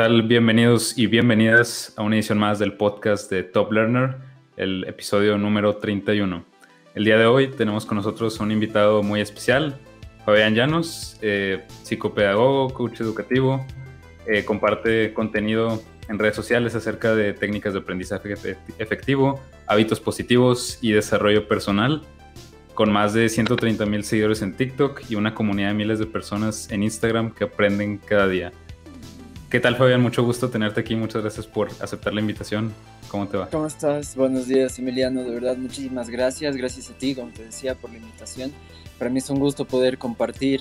Tal? Bienvenidos y bienvenidas a una edición más del podcast de Top Learner, el episodio número 31. El día de hoy tenemos con nosotros un invitado muy especial, Fabián Llanos, eh, psicopedagogo, coach educativo, eh, comparte contenido en redes sociales acerca de técnicas de aprendizaje efectivo, hábitos positivos y desarrollo personal, con más de 130 mil seguidores en TikTok y una comunidad de miles de personas en Instagram que aprenden cada día. ¿Qué tal, Fabián? Mucho gusto tenerte aquí. Muchas gracias por aceptar la invitación. ¿Cómo te va? ¿Cómo estás? Buenos días, Emiliano. De verdad, muchísimas gracias. Gracias a ti, como te decía, por la invitación. Para mí es un gusto poder compartir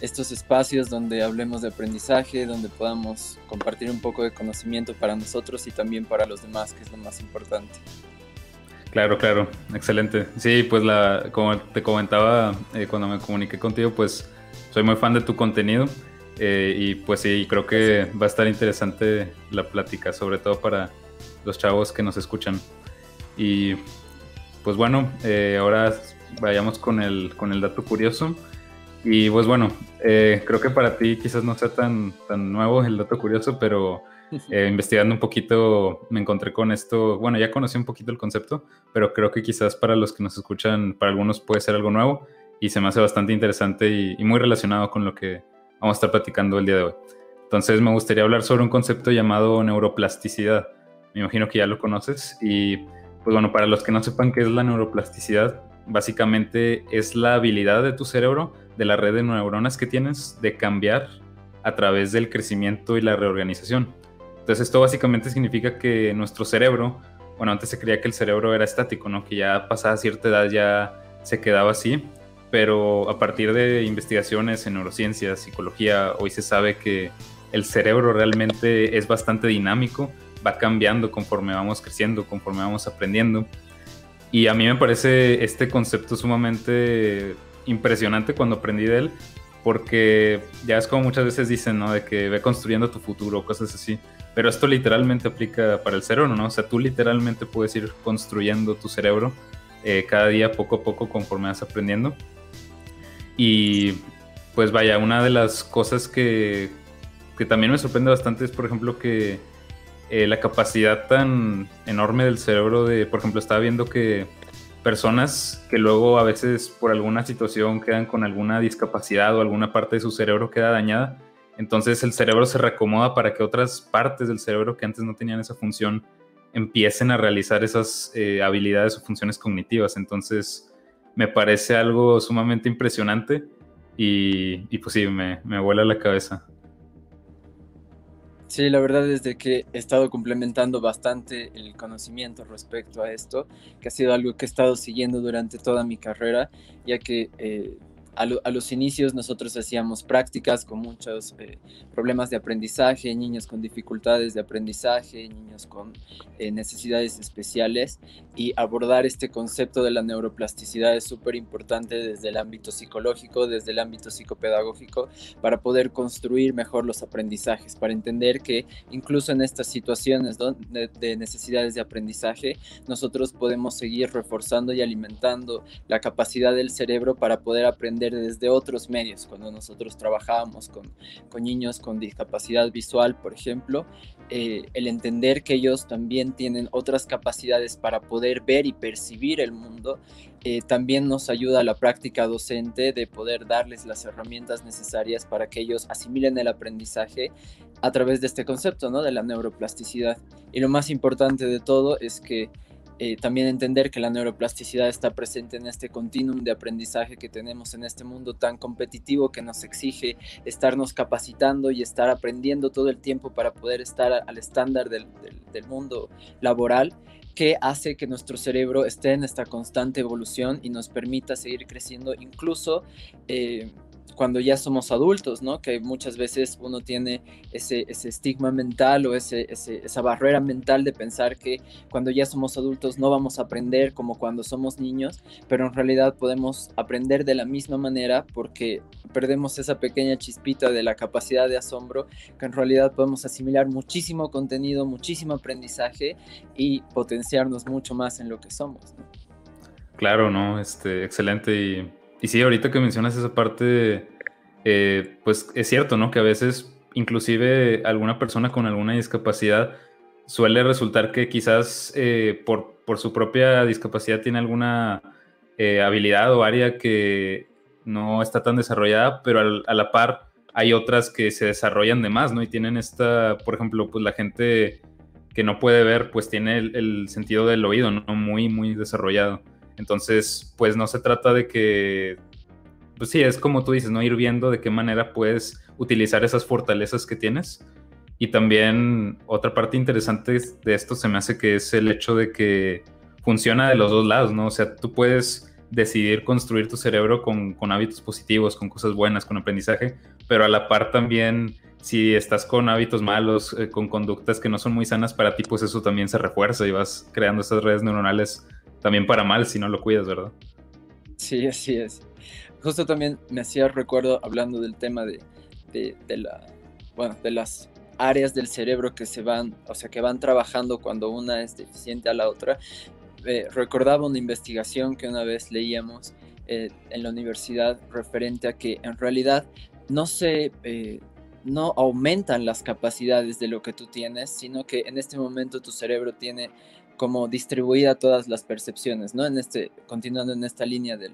estos espacios donde hablemos de aprendizaje, donde podamos compartir un poco de conocimiento para nosotros y también para los demás, que es lo más importante. Claro, claro, excelente. Sí, pues la, como te comentaba eh, cuando me comuniqué contigo, pues soy muy fan de tu contenido eh, y pues sí, creo que va a estar interesante la plática, sobre todo para los chavos que nos escuchan. Y pues bueno, eh, ahora vayamos con el, con el dato curioso. Y pues bueno, eh, creo que para ti quizás no sea tan, tan nuevo el dato curioso, pero investigando un poquito me encontré con esto. Bueno, ya conocí un poquito el concepto, pero creo que quizás para los que nos escuchan, para algunos puede ser algo nuevo y se me hace bastante interesante y muy relacionado con lo que vamos a estar platicando el día de hoy. Entonces me gustaría hablar sobre un concepto llamado neuroplasticidad. Me imagino que ya lo conoces y pues bueno, para los que no sepan qué es la neuroplasticidad, básicamente es la habilidad de tu cerebro, de la red de neuronas que tienes, de cambiar a través del crecimiento y la reorganización. Entonces esto básicamente significa que nuestro cerebro, bueno, antes se creía que el cerebro era estático, ¿no? Que ya pasada cierta edad ya se quedaba así, pero a partir de investigaciones en neurociencias, psicología, hoy se sabe que el cerebro realmente es bastante dinámico, va cambiando conforme vamos creciendo, conforme vamos aprendiendo. Y a mí me parece este concepto sumamente impresionante cuando aprendí de él, porque ya es como muchas veces dicen, ¿no? De que ve construyendo tu futuro, cosas así. Pero esto literalmente aplica para el cerebro, ¿no? O sea, tú literalmente puedes ir construyendo tu cerebro eh, cada día poco a poco conforme vas aprendiendo. Y pues vaya, una de las cosas que, que también me sorprende bastante es, por ejemplo, que eh, la capacidad tan enorme del cerebro de, por ejemplo, estaba viendo que personas que luego a veces por alguna situación quedan con alguna discapacidad o alguna parte de su cerebro queda dañada, entonces el cerebro se reacomoda para que otras partes del cerebro que antes no tenían esa función empiecen a realizar esas eh, habilidades o funciones cognitivas. Entonces, me parece algo sumamente impresionante y, y pues sí, me, me vuela la cabeza. Sí, la verdad es de que he estado complementando bastante el conocimiento respecto a esto, que ha sido algo que he estado siguiendo durante toda mi carrera, ya que eh, a, los inicios nosotros hacíamos prácticas con muchos eh, problemas de aprendizaje, niños con dificultades de aprendizaje, niños con eh, necesidades especiales y abordar este concepto de la neuroplasticidad es súper importante desde el ámbito psicológico, desde el ámbito psicopedagógico, para poder construir mejor los aprendizajes, para entender que incluso en estas situaciones de, de necesidades de aprendizaje, nosotros podemos seguir reforzando y alimentando la capacidad del cerebro para poder aprender desde otros medios. Cuando nosotros trabajábamos con, con niños con discapacidad visual, por ejemplo, eh, el entender que ellos también tienen otras capacidades para poder ver y percibir el mundo, eh, también nos ayuda a la práctica docente de poder darles las herramientas necesarias para que ellos asimilen el aprendizaje a través de este concepto, ¿no? De la neuroplasticidad. Y lo más importante de todo es que eh, también entender que la neuroplasticidad está presente en este continuum de aprendizaje que tenemos en este mundo tan competitivo que nos exige estarnos capacitando y estar aprendiendo todo el tiempo para poder estar al estándar del, mundo laboral. que hace que nuestro cerebro esté en esta constante evolución y nos permita seguir creciendo incluso eh, cuando ya somos adultos, ¿no? Que muchas veces uno tiene ese, estigma mental o esa barrera mental de pensar que cuando ya somos adultos no vamos a aprender como cuando somos niños, pero en realidad podemos aprender de la misma manera porque perdemos esa pequeña chispita de la capacidad de asombro, que en realidad podemos asimilar muchísimo contenido, muchísimo aprendizaje y potenciarnos mucho más en lo que somos, ¿no? Claro, no, este, excelente y y sí, ahorita que mencionas esa parte, eh, pues es cierto, ¿no? Que a veces, inclusive alguna persona con alguna discapacidad, suele resultar que quizás eh, por, por, su propia discapacidad tiene alguna eh, habilidad o área que no está tan desarrollada, pero a la par hay otras que se desarrollan de más, ¿no? Y tienen esta, por ejemplo, pues la gente que no puede ver, pues tiene el, el sentido del oído, ¿no? Muy, muy desarrollado. Entonces, pues no se trata de que, pues sí, es como tú dices, ¿no? Ir viendo de qué manera puedes utilizar esas fortalezas que tienes. Y también otra parte interesante de esto se me hace que es el hecho de que funciona de los dos lados, ¿no? O sea, tú puedes decidir construir tu cerebro con, hábitos positivos, con cosas buenas, con aprendizaje, pero a la par también si estás con hábitos malos, eh, con conductas que no son muy sanas para ti, pues eso también se refuerza y vas creando esas redes neuronales también para mal si no lo cuidas, ¿verdad? Sí, así es. Justo también me hacía recuerdo hablando del tema de, de, la, bueno, de las áreas del cerebro que se van, o sea, que van trabajando cuando una es deficiente a la otra. Eh, recordaba una investigación que una vez leíamos eh, en la universidad referente a que en realidad no se, no aumentan las capacidades de lo que tú tienes, sino que en este momento tu cerebro tiene como distribuida todas las percepciones, ¿no? En este, continuando en esta línea del,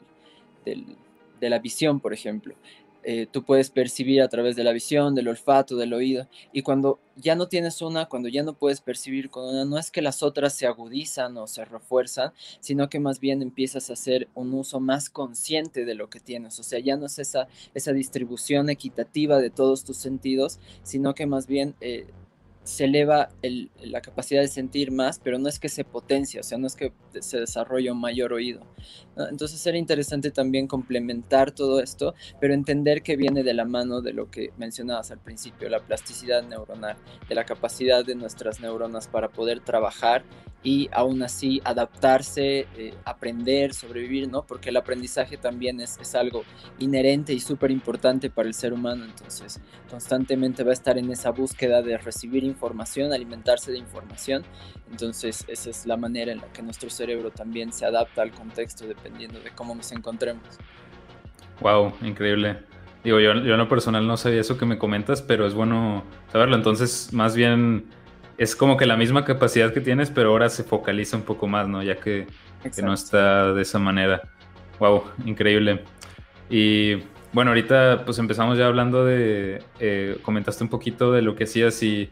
de la visión, por ejemplo. Eh, tú puedes percibir a través de la visión, del olfato, del oído, y cuando ya no tienes una, cuando ya no puedes percibir con una, no es que las otras se agudizan o se refuerzan, sino que más bien empiezas a hacer un uso más consciente de lo que tienes, o sea, ya no es esa, esa distribución equitativa de todos tus sentidos, sino que más bien eh, se eleva la capacidad de sentir más, pero no es que se potencia, o sea, no es que se desarrolle un mayor oído. Entonces era interesante también complementar todo esto, pero entender que viene de la mano de lo que mencionabas al principio, la plasticidad neuronal, de la capacidad de nuestras neuronas para poder trabajar y aún así adaptarse, eh, aprender, sobrevivir, ¿no? Porque el aprendizaje también es, algo inherente y súper importante para el ser humano, entonces constantemente va a estar en esa búsqueda de recibir información, alimentarse de información, entonces esa es la manera en la que nuestro cerebro también se adapta al contexto dependiendo de cómo nos encontremos. Wow, increíble. Digo, yo, yo en lo personal no sabía eso que me comentas, pero es bueno saberlo. Entonces, más bien es como que la misma capacidad que tienes, pero ahora se focaliza un poco más, ¿no? Ya que, no está de esa manera. Wow, increíble. Y bueno, ahorita pues empezamos ya hablando de, eh, comentaste un poquito de lo que hacías y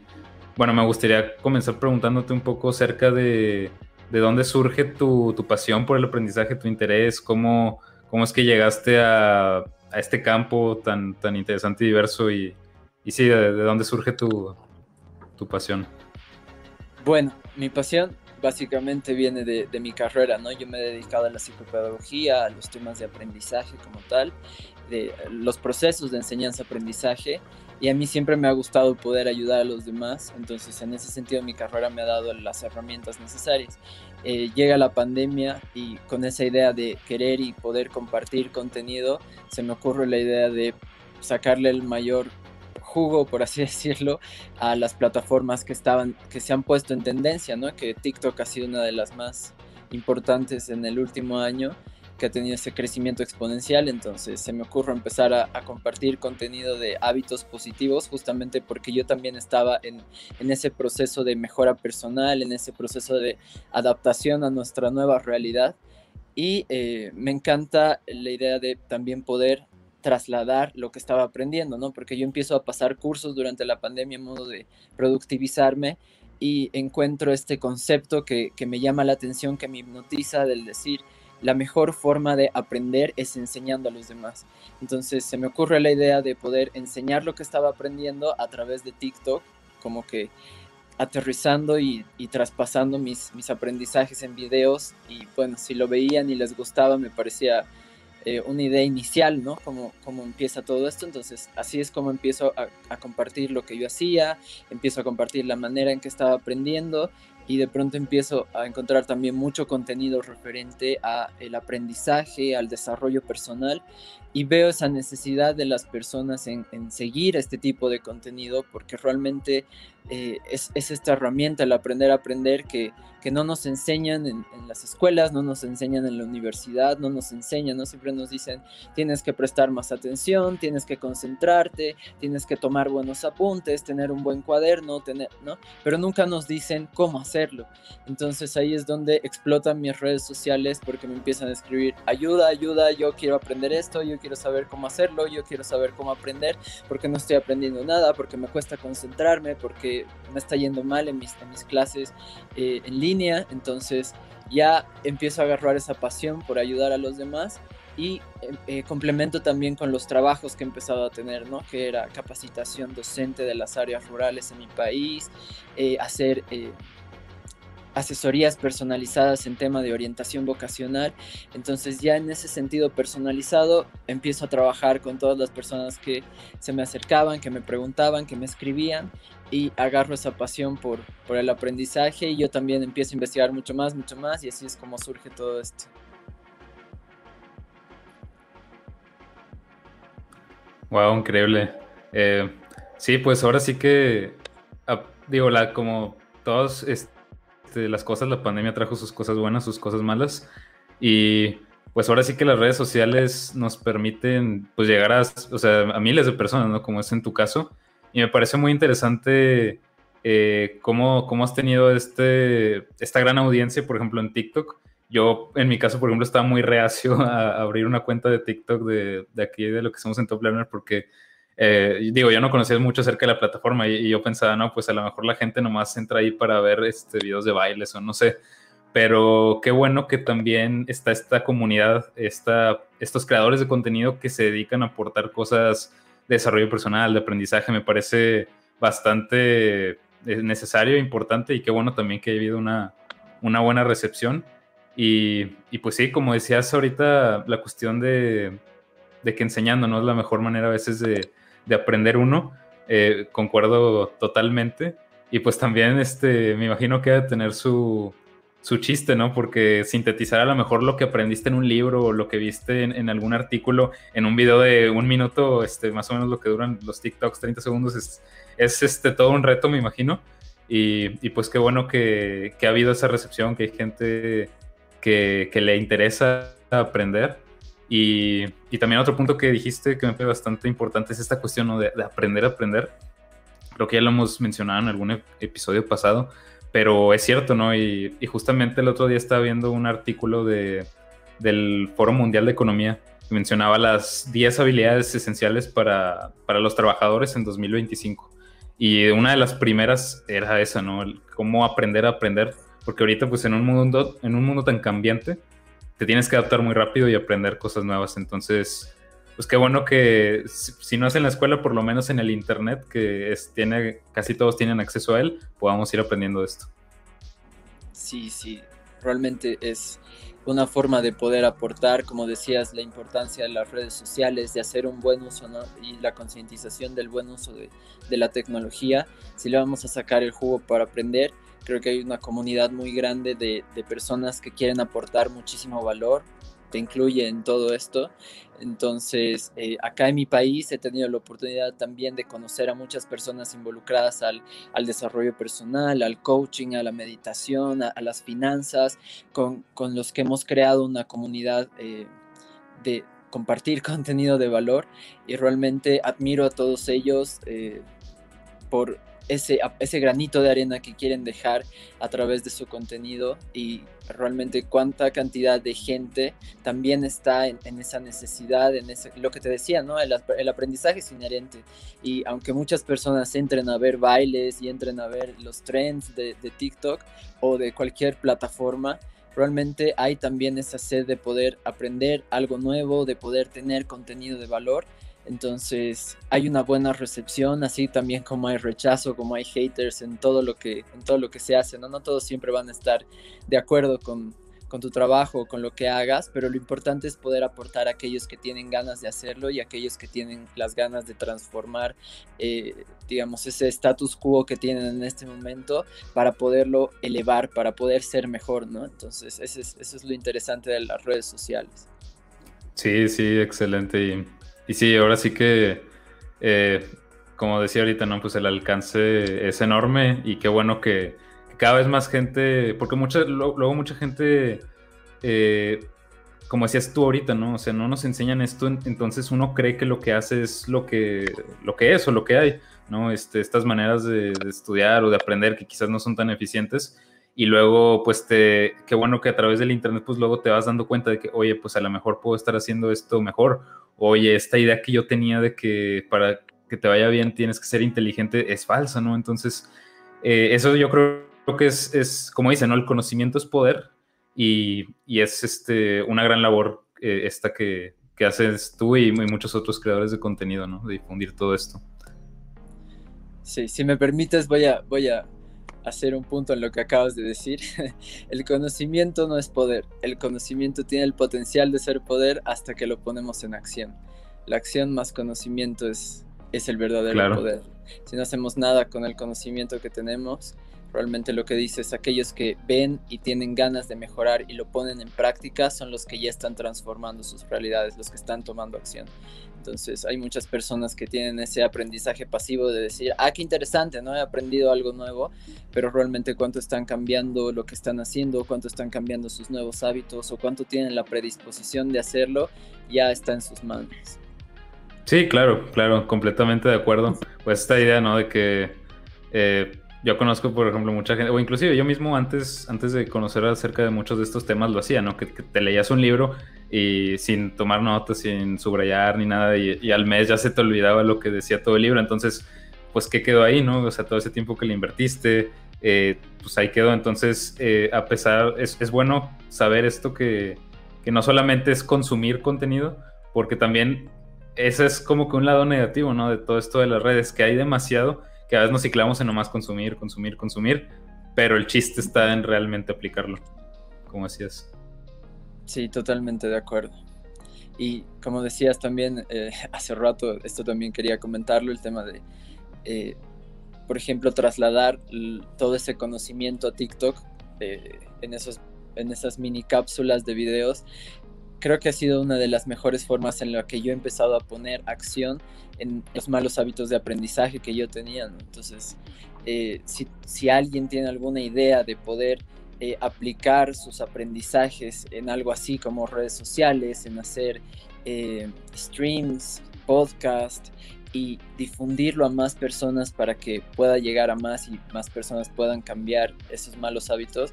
bueno, me gustaría comenzar preguntándote un poco acerca de, de dónde surge tu, tu, pasión por el aprendizaje, tu interés, cómo, cómo es que llegaste a, a este campo tan, tan interesante y diverso y, y sí, de, de dónde surge tu, tu pasión. Bueno, mi pasión básicamente viene de, mi carrera, ¿no? Yo me he dedicado a la psicopedagogía, a los temas de aprendizaje como tal, de los procesos de enseñanza-aprendizaje, y a mí siempre me ha gustado poder ayudar a los demás, entonces en ese sentido mi carrera me ha dado las herramientas necesarias. Eh, llega la pandemia y con esa idea de querer y poder compartir contenido, se me ocurre la idea de sacarle el mayor jugo, por así decirlo, a las plataformas que estaban, que se han puesto en tendencia, ¿no? Que TikTok ha sido una de las más importantes en el último año, que ha tenido ese crecimiento exponencial, entonces se me ocurre empezar a, compartir contenido de hábitos positivos, justamente porque yo también estaba en, en ese proceso de mejora personal, en ese proceso de adaptación a nuestra nueva realidad. Y eh, me encanta la idea de también poder trasladar lo que estaba aprendiendo, ¿no? Porque yo empiezo a pasar cursos durante la pandemia en modo de productivizarme y encuentro este concepto que, me llama la atención, que me hipnotiza del decir, la mejor forma de aprender es enseñando a los demás. Entonces se me ocurre la idea de poder enseñar lo que estaba aprendiendo a través de TikTok, como que aterrizando y, traspasando mis, mis aprendizajes en videos y bueno, si lo veían y les gustaba me parecía eh, una idea inicial, ¿no? Cómo, cómo empieza todo esto. Entonces, así es como empiezo a, compartir lo que yo hacía, empiezo a compartir la manera en que estaba aprendiendo y de pronto empiezo a encontrar también mucho contenido referente a el aprendizaje, al desarrollo personal y veo esa necesidad de las personas en, en seguir este tipo de contenido porque realmente eh, es, es, esta herramienta, el aprender a aprender que, que no nos enseñan en, en, las escuelas, no nos enseñan en la universidad, no nos enseñan, no siempre nos dicen tienes que prestar más atención, tienes que concentrarte, tienes que tomar buenos apuntes, tener un buen cuaderno, tener, ¿no? Pero nunca nos dicen cómo hacerlo. Entonces ahí es donde explotan mis redes sociales porque me empiezan a escribir ayuda, ayuda, yo quiero aprender esto, yo quiero saber cómo hacerlo, yo quiero saber cómo aprender, porque no estoy aprendiendo nada, porque me cuesta concentrarme, porque me está yendo mal en mis, en mis clases eh, en línea, entonces ya empiezo a agarrar esa pasión por ayudar a los demás y eh, eh, complemento también con los trabajos que he empezado a tener, ¿no? que era capacitación docente de las áreas rurales en mi país, eh, hacer eh, asesorías personalizadas en tema de orientación vocacional. Entonces ya en ese sentido personalizado empiezo a trabajar con todas las personas que se me acercaban, que me preguntaban, que me escribían y agarro esa pasión por, por el aprendizaje y yo también empiezo a investigar mucho más, mucho más y así es como surge todo esto. Wow, increíble. Eh, sí, pues ahora sí que, ah, digo, la, como todos, este, las cosas, la pandemia trajo sus cosas buenas, sus cosas malas. Y pues ahora sí que las redes sociales nos permiten pues llegar a, o sea, a miles de personas, ¿no? Como es en tu caso. Y me parece muy interesante eh, cómo, cómo, has tenido este, esta gran audiencia, por ejemplo, en TikTok. Yo, en mi caso, por ejemplo, estaba muy reacio a abrir una cuenta de TikTok de, de aquí, de lo que somos en Top Learner, porque eh, digo, yo no conocía mucho acerca de la plataforma y, y, yo pensaba, no, pues a lo mejor la gente nomás entra ahí para ver este, videos de bailes o no sé. Pero qué bueno que también está esta comunidad, esta, estos creadores de contenido que se dedican a aportar cosas de desarrollo personal, de aprendizaje. Me parece bastante eh, necesario importante y qué bueno también que haya habido una, una buena recepción. Y, y, pues sí, como decías ahorita, la cuestión de, de que enseñando no es la mejor manera a veces de, de aprender uno, eh, concuerdo totalmente. Y pues también este, me imagino que debe tener su, su chiste, ¿no? Porque sintetizar a lo mejor lo que aprendiste en un libro o lo que viste en, en, algún artículo en un video de un minuto, este, más o menos lo que duran los TikToks, 30 segundos, es, es este, todo un reto, me imagino. Y, y pues qué bueno que, que, ha habido esa recepción, que hay gente que, que le interesa aprender y, y, también otro punto que dijiste que me parece bastante importante es esta cuestión ¿no? de, de, aprender a aprender. Creo que ya lo hemos mencionado en algún episodio pasado, pero es cierto, ¿no? Y, y justamente el otro día estaba viendo un artículo de, del Foro Mundial de Economía que mencionaba las 10 habilidades esenciales para, para los trabajadores en 2025. Y una de las primeras era esa, ¿no? El cómo aprender a aprender, porque ahorita pues en un mundo, en un mundo tan cambiante, te tienes que adaptar muy rápido y aprender cosas nuevas. Entonces, pues qué bueno que si no es en la escuela, por lo menos en el internet, que es, tiene, casi todos tienen acceso a él, podamos ir aprendiendo esto. Sí, sí, realmente es una forma de poder aportar, como decías, la importancia de las redes sociales, de hacer un buen uso ¿no? y la concientización del buen uso de, de la tecnología. Si le vamos a sacar el jugo para aprender, creo que hay una comunidad muy grande de, de, personas que quieren aportar muchísimo valor, te incluye en todo esto. Entonces, eh, acá en mi país he tenido la oportunidad también de conocer a muchas personas involucradas al, al desarrollo personal, al coaching, a la meditación, a, a las finanzas, con, con, los que hemos creado una comunidad eh, de compartir contenido de valor y realmente admiro a todos ellos eh, por ese, ese granito de arena que quieren dejar a través de su contenido y realmente cuánta cantidad de gente también está en, esa necesidad, en ese, lo que te decía, ¿no? El, el, aprendizaje es inherente y aunque muchas personas entren a ver bailes y entren a ver los trends de, de TikTok o de cualquier plataforma, realmente hay también esa sed de poder aprender algo nuevo, de poder tener contenido de valor Entonces hay una buena recepción, así también como hay rechazo, como hay haters en todo lo que, en todo lo que se hace, ¿no? No todos siempre van a estar de acuerdo con, con tu trabajo, con lo que hagas, pero lo importante es poder aportar a aquellos que tienen ganas de hacerlo y a aquellos que tienen las ganas de transformar, eh, digamos, ese status quo que tienen en este momento para poderlo elevar, para poder ser mejor, ¿no? Entonces, eso es, eso es lo interesante de las redes sociales. Sí, sí, excelente. Y sí, ahora sí que, eh, como decía ahorita, ¿no? Pues el alcance es enorme y qué bueno que, cada vez más gente, porque mucha, luego mucha gente, eh, como decías tú ahorita, ¿no? O sea, no nos enseñan esto, entonces uno cree que lo que hace es lo que, lo que es o lo que hay, ¿no? Este, estas maneras de, de estudiar o de aprender que quizás no son tan eficientes y luego pues te, qué bueno que a través del internet pues luego te vas dando cuenta de que, oye, pues a lo mejor puedo estar haciendo esto mejor, oye, esta idea que yo tenía de que para que te vaya bien tienes que ser inteligente es falsa, ¿no? Entonces, eh, eso yo creo que es, es, como dice, ¿no? El conocimiento es poder y, y es este, una gran labor eh, esta que, que, haces tú y, y muchos otros creadores de contenido, ¿no? De difundir todo esto. Sí, si me permites, voy a, voy a hacer un punto en lo que acabas de decir. el conocimiento no es poder. El conocimiento tiene el potencial de ser poder hasta que lo ponemos en acción. La acción más conocimiento es, es el verdadero poder. Si no hacemos nada con el conocimiento que tenemos, Realmente lo que dice es aquellos que ven y tienen ganas de mejorar y lo ponen en práctica son los que ya están transformando sus realidades, los que están tomando acción. Entonces hay muchas personas que tienen ese aprendizaje pasivo de decir, ah, qué interesante, ¿no? He aprendido algo nuevo, pero realmente cuánto están cambiando lo que están haciendo, cuánto están cambiando sus nuevos hábitos o cuánto tienen la predisposición de hacerlo, ya está en sus manos. Sí, claro, claro, completamente de acuerdo. Pues esta idea, ¿no? De que... Eh, yo conozco, por ejemplo, mucha gente, o inclusive yo mismo antes, antes de conocer acerca de muchos de estos temas lo hacía, ¿no? Que, te leías un libro y sin tomar notas, sin subrayar ni nada, y, al mes ya se te olvidaba lo que decía todo el libro. Entonces, pues, ¿qué quedó ahí, no? O sea, todo ese tiempo que le invertiste, eh, pues ahí quedó. Entonces, eh, a pesar, es, es, bueno saber esto que, que no solamente es consumir contenido, porque también ese es como que un lado negativo, ¿no? De todo esto de las redes, que hay demasiado que a veces nos ciclamos en nomás consumir, consumir, consumir, pero el chiste está en realmente aplicarlo, como decías. Sí, totalmente de acuerdo. Y como decías también eh, hace rato, esto también quería comentarlo, el tema de, eh, por ejemplo, trasladar todo ese conocimiento a TikTok eh, en, esos, en esas mini cápsulas de videos creo que ha sido una de las mejores formas en la que yo he empezado a poner acción en los malos hábitos de aprendizaje que yo tenía. Entonces, eh, si, alguien tiene alguna idea de poder eh, aplicar sus aprendizajes en algo así como redes sociales, en hacer eh, streams, podcast y difundirlo a más personas para que pueda llegar a más y más personas puedan cambiar esos malos hábitos,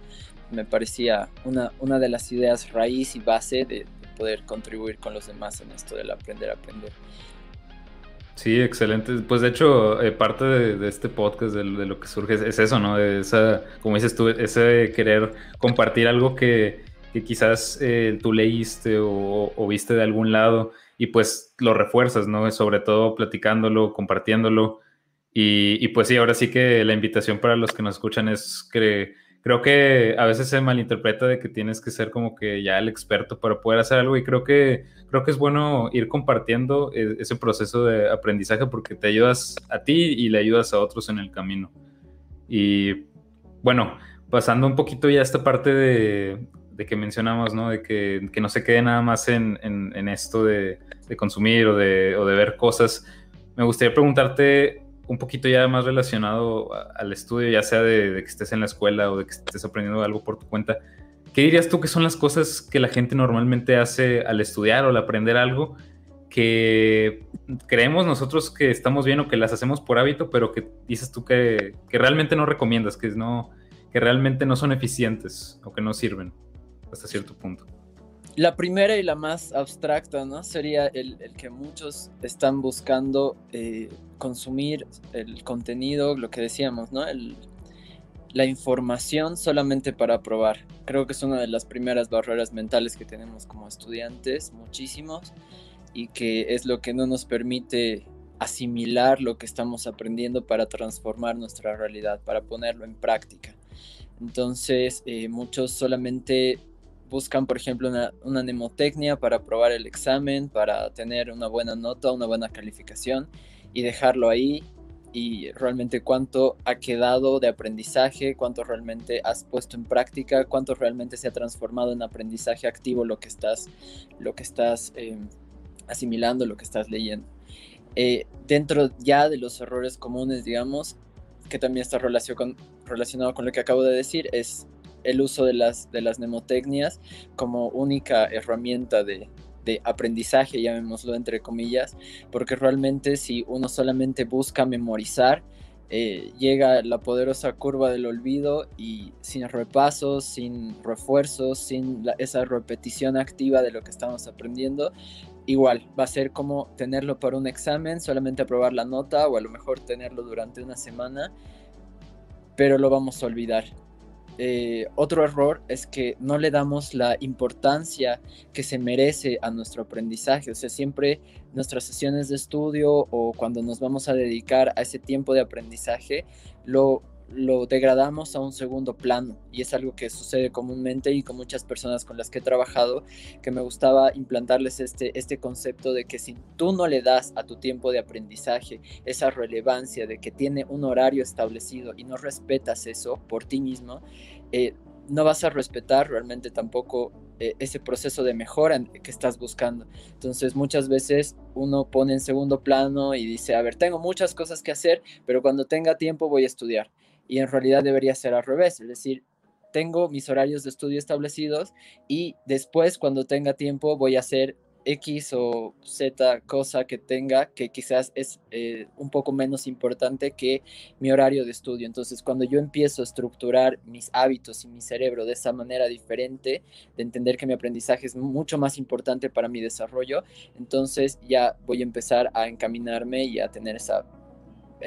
me parecía una, una de las ideas raíz y base de, poder contribuir con los demás en esto del aprender a aprender. Sí, excelente. Pues de hecho, eh, parte de, este podcast, de, lo que surge, es, eso, ¿no? De esa, como dices tú, ese querer compartir algo que, quizás eh, tú leíste o, viste de algún lado y pues lo refuerzas, ¿no? Sobre todo platicándolo, compartiéndolo. Y, y pues sí, ahora sí que la invitación para los que nos escuchan es que creo que a veces se malinterpreta de que tienes que ser como que ya el experto para poder hacer algo y creo que creo que es bueno ir compartiendo e, ese proceso de aprendizaje porque te ayudas a ti y le ayudas a otros en el camino. Y bueno, pasando un poquito ya a esta parte de, que mencionamos, ¿no? De que, no se quede nada más en, esto de, consumir o de, o de ver cosas. Me gustaría preguntarte un poquito ya más relacionado al estudio, ya sea de, que estés en la escuela o de que estés aprendiendo algo por tu cuenta, ¿qué dirías tú que son las cosas que la gente normalmente hace al estudiar o al aprender algo que creemos nosotros que estamos bien o que las hacemos por hábito, pero que dices tú que, que realmente no recomiendas, que, no, que realmente no son eficientes o que no sirven hasta cierto punto? La primera y la más abstracta, ¿no? Sería el, que muchos están buscando eh, consumir el contenido, lo que decíamos, ¿no? la información solamente para probar. Creo que es una de las primeras barreras mentales que tenemos como estudiantes, muchísimos. y que es lo que no nos permite asimilar lo que estamos aprendiendo para transformar nuestra realidad, para ponerlo en práctica. Entonces, eh, muchos solamente buscan, por ejemplo, una, una, mnemotecnia para aprobar el examen, para tener una buena nota, una buena calificación y dejarlo ahí y realmente cuánto ha quedado de aprendizaje, cuánto realmente has puesto en práctica, cuánto realmente se ha transformado en aprendizaje activo lo que estás, lo que estás em, asimilando, lo que estás leyendo. Eh, dentro ya de los errores comunes, digamos, que también está relacionado con lo que acabo de decir, es el uso de las, de las mnemotecnias como única herramienta de, de aprendizaje, llamémoslo entre comillas, porque realmente si uno solamente busca memorizar, eh, llega la poderosa curva del olvido y sin repasos, sin refuerzos, sin esa repetición activa de lo que estamos aprendiendo, igual va a ser como tenerlo para un examen, solamente aprobar la nota o a lo mejor tenerlo durante una semana, pero lo vamos a olvidar. Eh, otro error es que no le damos la importancia que se merece a nuestro aprendizaje. O sea, siempre nuestras sesiones de estudio o cuando nos vamos a dedicar a ese tiempo de aprendizaje, lo lo degradamos a un segundo plano y es algo que sucede comúnmente y con muchas personas con las que he trabajado que me gustaba implantarles este, este concepto de que si tú no le das a tu tiempo de aprendizaje esa relevancia de que tiene un horario establecido y no respetas eso por ti mismo, eh, no vas a respetar realmente tampoco eh, ese proceso de mejora que estás buscando. Entonces muchas veces uno pone en segundo plano y dice, a ver, tengo muchas cosas que hacer, pero cuando tenga tiempo voy a estudiar y en realidad debería ser al revés, es decir, tengo mis horarios de estudio establecidos y después cuando tenga tiempo voy a hacer X o Z cosa que tenga que quizás es eh, un poco menos importante que mi horario de estudio. Entonces, cuando yo empiezo a estructurar mis hábitos y mi cerebro de esa manera diferente, de entender que mi aprendizaje es mucho más importante para mi desarrollo, entonces ya voy a empezar a encaminarme y a tener esa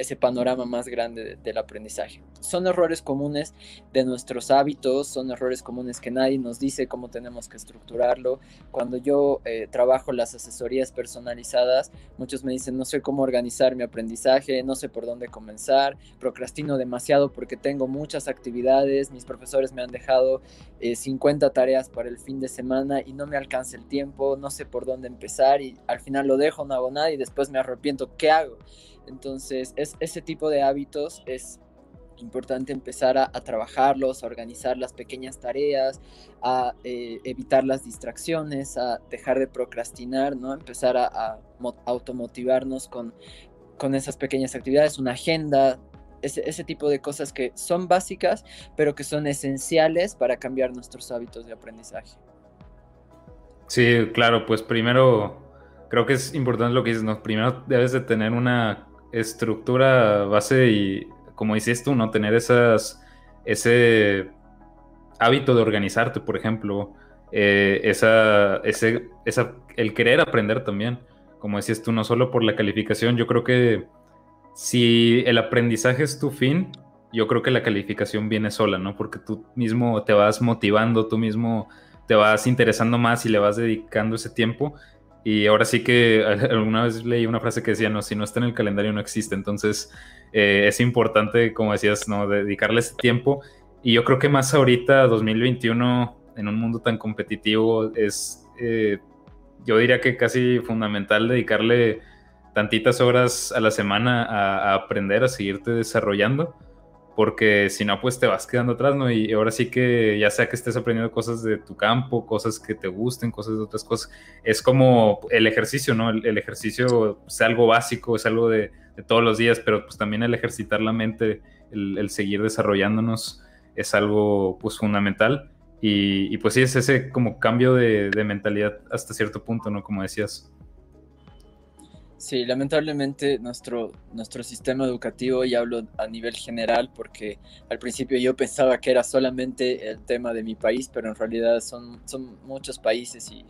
ese panorama más grande del aprendizaje. Son errores comunes de nuestros hábitos, son errores comunes que nadie nos dice cómo tenemos que estructurarlo. Cuando yo eh, trabajo las asesorías personalizadas, muchos me dicen, no sé cómo organizar mi aprendizaje, no sé por dónde comenzar, procrastino demasiado porque tengo muchas actividades, mis profesores me han dejado 50 eh, tareas para el fin de semana y no me alcanza el tiempo, no sé por dónde empezar y al final lo dejo, no hago nada y después me arrepiento, ¿qué hago? Entonces, es, ese tipo de hábitos es importante empezar a, trabajarlos, a organizar las pequeñas tareas, a eh, evitar las distracciones, a dejar de procrastinar, ¿no? Empezar a, automotivarnos con, con esas pequeñas actividades, una agenda, ese, ese, tipo de cosas que son básicas, pero que son esenciales para cambiar nuestros hábitos de aprendizaje. Sí, claro, pues primero creo que es importante lo que dices, ¿no? Primero debes de tener una estructura base y, como dices tú, ¿no? Tener esas, ese hábito de organizarte, por ejemplo, eh, esa, ese, esa, el querer aprender también, como decías tú, no solo por la calificación, yo creo que si el aprendizaje es tu fin, yo creo que la calificación viene sola, ¿no? Porque tú mismo te vas motivando, tú mismo te vas interesando más y le vas dedicando ese tiempo y ahora sí que alguna vez leí una frase que decía, no, si no está en el calendario no existe. Entonces eh, es importante, como decías, ¿no? dedicarle ese tiempo. Y yo creo que más ahorita, 2021, en un mundo tan competitivo, es, eh, yo diría que casi fundamental dedicarle tantitas horas a la semana a aprender, a seguirte desarrollando porque si no, pues te vas quedando atrás, ¿no? Y ahora sí que ya sea que estés aprendiendo cosas de tu campo, cosas que te gusten, cosas de otras cosas, es como el ejercicio, ¿no? El, ejercicio es algo básico, es algo de, todos los días, pero pues también el ejercitar la mente, el, seguir desarrollándonos es algo pues fundamental. Y, pues sí, es ese como cambio de, de mentalidad hasta cierto punto, ¿no? Como decías. Sí, lamentablemente nuestro, nuestro sistema educativo, y hablo a nivel general, porque al principio yo pensaba que era solamente el tema de mi país, pero en realidad son, son muchos países y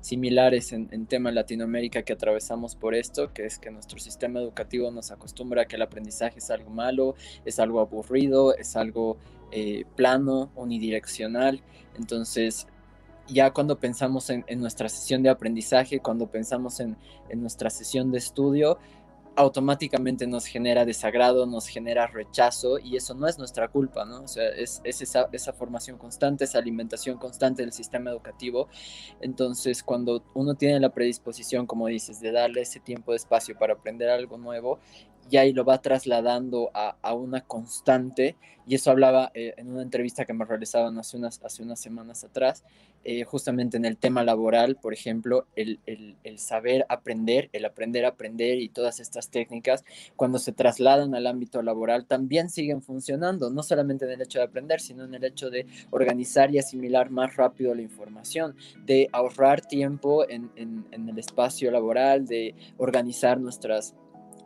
similares en, en tema Latinoamérica que atravesamos por esto, que es que nuestro sistema educativo nos acostumbra a que el aprendizaje es algo malo, es algo aburrido, es algo eh, plano, unidireccional. Entonces, ya cuando pensamos en, nuestra sesión de aprendizaje, cuando pensamos en, nuestra sesión de estudio, automáticamente nos genera desagrado, nos genera rechazo y eso no es nuestra culpa, ¿no? O sea, es, esa, esa, formación constante, esa alimentación constante del sistema educativo. Entonces, cuando uno tiene la predisposición, como dices, de darle ese tiempo de espacio para aprender algo nuevo, y ahí lo va trasladando a, a una constante, y eso hablaba eh, en una entrevista que me realizaban hace unas, hace unas semanas atrás, eh, justamente en el tema laboral, por ejemplo, el, el, saber aprender, el aprender a aprender y todas estas técnicas, cuando se trasladan al ámbito laboral, también siguen funcionando, no solamente en el hecho de aprender, sino en el hecho de organizar y asimilar más rápido la información, de ahorrar tiempo en, en el espacio laboral, de organizar nuestras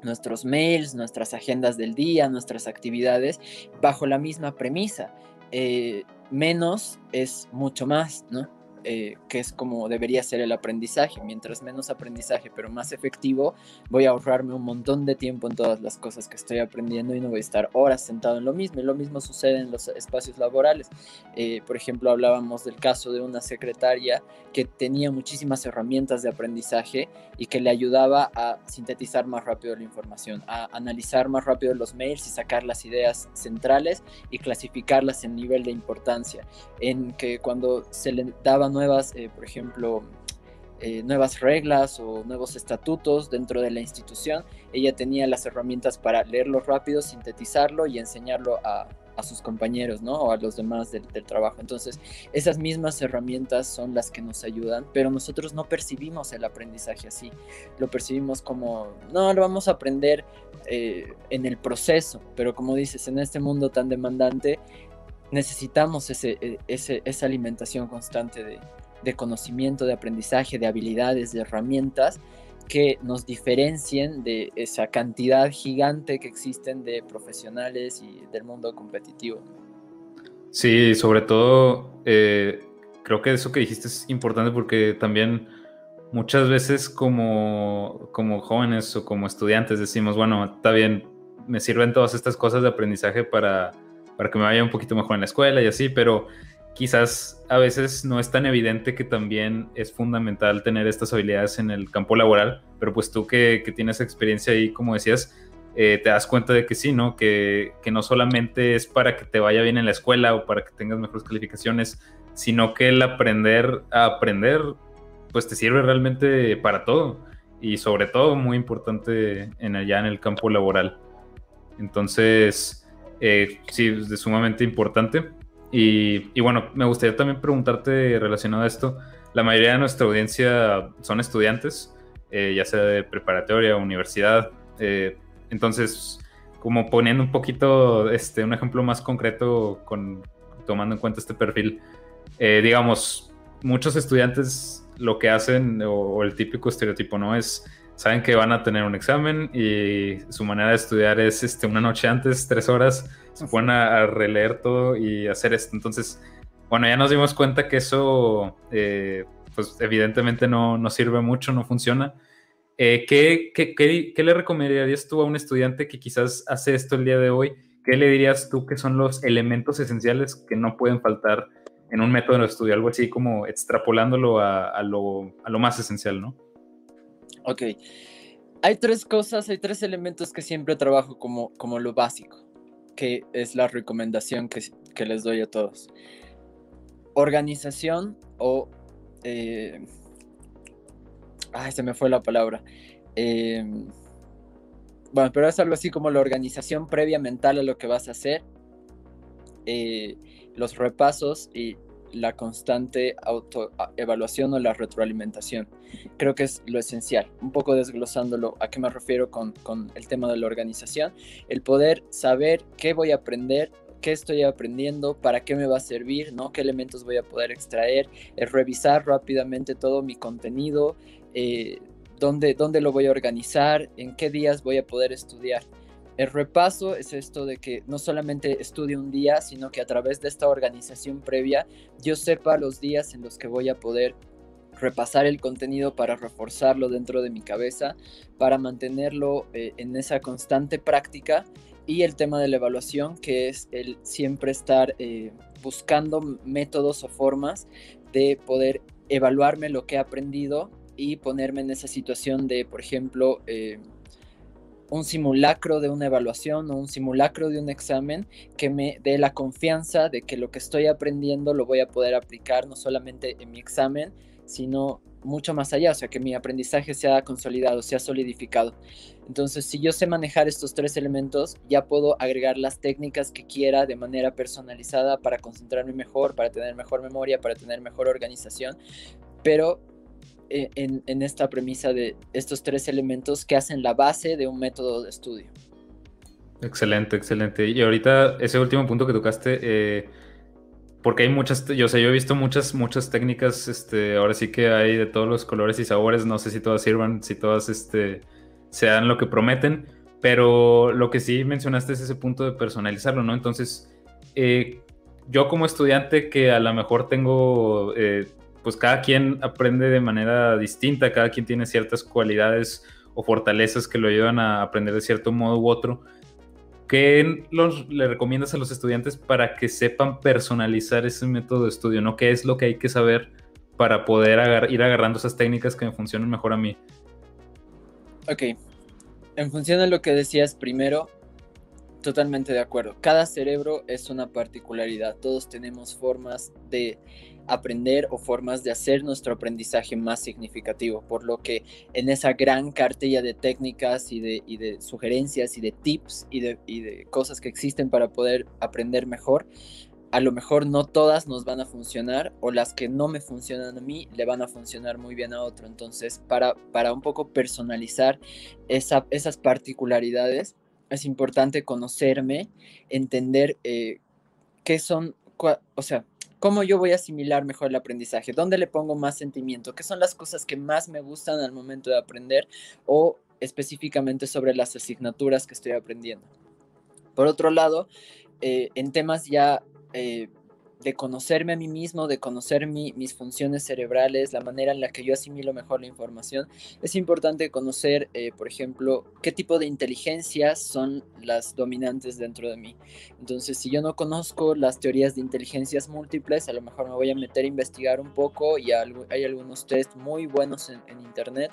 nuestros mails, nuestras agendas del día, nuestras actividades, bajo la misma premisa. Eh, menos es mucho más, ¿no? Eh, que es como debería ser el aprendizaje. Mientras menos aprendizaje, pero más efectivo, voy a ahorrarme un montón de tiempo en todas las cosas que estoy aprendiendo y no voy a estar horas sentado en lo mismo. Y lo mismo sucede en los espacios laborales. Eh, por ejemplo, hablábamos del caso de una secretaria que tenía muchísimas herramientas de aprendizaje y que le ayudaba a sintetizar más rápido la información, a analizar más rápido los mails y sacar las ideas centrales y clasificarlas en nivel de importancia. En que cuando se le daban nuevas, eh, por ejemplo, eh, nuevas reglas o nuevos estatutos dentro de la institución, ella tenía las herramientas para leerlo rápido, sintetizarlo y enseñarlo a, sus compañeros, ¿no? O a los demás del, trabajo. Entonces, esas mismas herramientas son las que nos ayudan, pero nosotros no percibimos el aprendizaje así. Lo percibimos como, no, lo vamos a aprender eh, en el proceso, pero como dices, en este mundo tan demandante, necesitamos ese, e, ese, esa alimentación constante de, de, conocimiento, de aprendizaje, de habilidades, de herramientas que nos diferencien de esa cantidad gigante que existen de profesionales y del mundo competitivo. Sí, sobre todo eh, creo que eso que dijiste es importante porque también muchas veces como, como jóvenes o como estudiantes decimos, bueno, está bien, me sirven todas estas cosas de aprendizaje para para que me vaya un poquito mejor en la escuela y así, pero quizás a veces no es tan evidente que también es fundamental tener estas habilidades en el campo laboral, pero pues tú que, tienes experiencia ahí, como decías, eh, te das cuenta de que sí, ¿no? Que, que, no solamente es para que te vaya bien en la escuela o para que tengas mejores calificaciones, sino que el aprender a aprender, pues te sirve realmente para todo y sobre todo muy importante en allá en el campo laboral. Entonces, eh, sí, es sumamente importante. Y, bueno, me gustaría también preguntarte relacionado a esto. La mayoría de nuestra audiencia son estudiantes, eh, ya sea de preparatoria, universidad. Eh, entonces, como poniendo un poquito este, un ejemplo más concreto, con, tomando en cuenta este perfil, digamos, muchos estudiantes lo que hacen, o, el típico estereotipo, ¿no? Es saben que van a tener un examen y su manera de estudiar es este, una noche antes, tres horas, se ponen a, releer todo y hacer esto. Entonces, bueno, ya nos dimos cuenta que eso, eh, pues evidentemente no, no, sirve mucho, no funciona. Eh, ¿qué, qué, qué, le recomendarías tú a un estudiante que quizás hace esto el día de hoy? ¿Qué le dirías tú que son los elementos esenciales que no pueden faltar en un método de estudio? Algo así como extrapolándolo a, a, lo, a lo más esencial, ¿no? Ok. Hay tres cosas, hay tres elementos que siempre trabajo como, como lo básico, que es la recomendación que, que les doy a todos. Organización o... Eh, ay, se me fue la palabra. Em, bueno, pero es algo así como la organización previa mental a lo que vas a hacer, eh, los repasos y la constante autoevaluación o la retroalimentación. Creo que es lo esencial. Un poco desglosándolo, ¿a qué me refiero con, el tema de la organización? El poder saber qué voy a aprender, qué estoy aprendiendo, para qué me va a servir, ¿no? qué elementos voy a poder extraer, el revisar rápidamente todo mi contenido, eh, dónde, dónde lo voy a organizar, en qué días voy a poder estudiar. El repaso es esto de que no solamente estudie un día, sino que a través de esta organización previa yo sepa los días en los que voy a poder repasar el contenido para reforzarlo dentro de mi cabeza, para mantenerlo eh, en esa constante práctica y el tema de la evaluación, que es el siempre estar eh, buscando métodos o formas de poder evaluarme lo que he aprendido y ponerme en esa situación de, por ejemplo, eh, un simulacro de una evaluación o un simulacro de un examen que me dé la confianza de que lo que estoy aprendiendo lo voy a poder aplicar no solamente en mi examen, sino mucho más allá, o sea, que mi aprendizaje sea consolidado, sea solidificado. Entonces, si yo sé manejar estos tres elementos, ya puedo agregar las técnicas que quiera de manera personalizada para concentrarme mejor, para tener mejor memoria, para tener mejor organización, pero en, esta premisa de estos tres elementos que hacen la base de un método de estudio. Excelente, excelente. Y ahorita ese último punto que tocaste, eh, porque hay muchas, yo sé, yo he visto muchas, muchas técnicas, este, ahora sí que hay de todos los colores y sabores, no sé si todas sirvan, si todas, este, sean lo que prometen, pero lo que sí mencionaste es ese punto de personalizarlo, ¿no? Entonces, eh, yo como estudiante que a lo mejor tengo eh, pues cada quien aprende de manera distinta, cada quien tiene ciertas cualidades o fortalezas que lo ayudan a aprender de cierto modo u otro. ¿Qué los, le recomiendas a los estudiantes para que sepan personalizar ese método de estudio? ¿no? ¿Qué es lo que hay que saber para poder ir agarrando esas técnicas que me funcionen mejor a mí? Ok. En función de lo que decías primero, totalmente de acuerdo. Cada cerebro es una particularidad. Todos tenemos formas de aprender o formas de hacer nuestro aprendizaje más significativo, por lo que en esa gran cartilla de técnicas y de, sugerencias y de tips y de, cosas que existen para poder aprender mejor, a lo mejor no todas nos van a funcionar o las que no me funcionan a mí le van a funcionar muy bien a otro. Entonces, para, para un poco personalizar esa, esas particularidades, es importante conocerme, entender eh, qué son, o sea, cómo yo voy a asimilar mejor el aprendizaje, dónde le pongo más sentimiento, qué son las cosas que más me gustan al momento de aprender o específicamente sobre las asignaturas que estoy aprendiendo. Por otro lado, eh, en temas ya eh, de conocerme a mí mismo, de conocer mis funciones cerebrales, la manera en la que yo asimilo mejor la información, es importante conocer, eh, por ejemplo, qué tipo de inteligencias son las dominantes dentro de mí. Entonces, si yo no conozco las teorías de inteligencias múltiples, a lo mejor me voy a meter a investigar un poco y hay algunos test muy buenos en, en Internet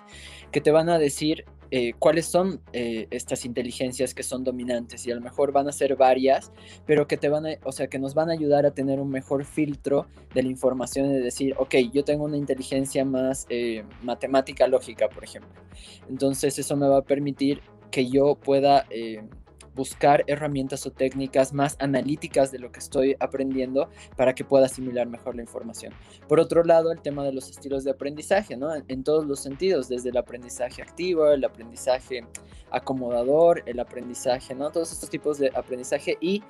que te van a decir eh, cuáles son eh, estas inteligencias que son dominantes y a lo mejor van a ser varias, pero que te van a, o sea, que nos van a ayudar a tener un mejor filtro de la información de decir, ok, yo tengo una inteligencia más eh, matemática lógica, por ejemplo. Entonces eso me va a permitir que yo pueda buscar herramientas o técnicas más analíticas de lo que estoy aprendiendo para que pueda asimilar mejor la información. Por otro lado, el tema de los estilos de aprendizaje, ¿no? En, todos los sentidos, desde el aprendizaje activo, el aprendizaje acomodador, el aprendizaje, ¿no? Todos estos tipos de aprendizaje y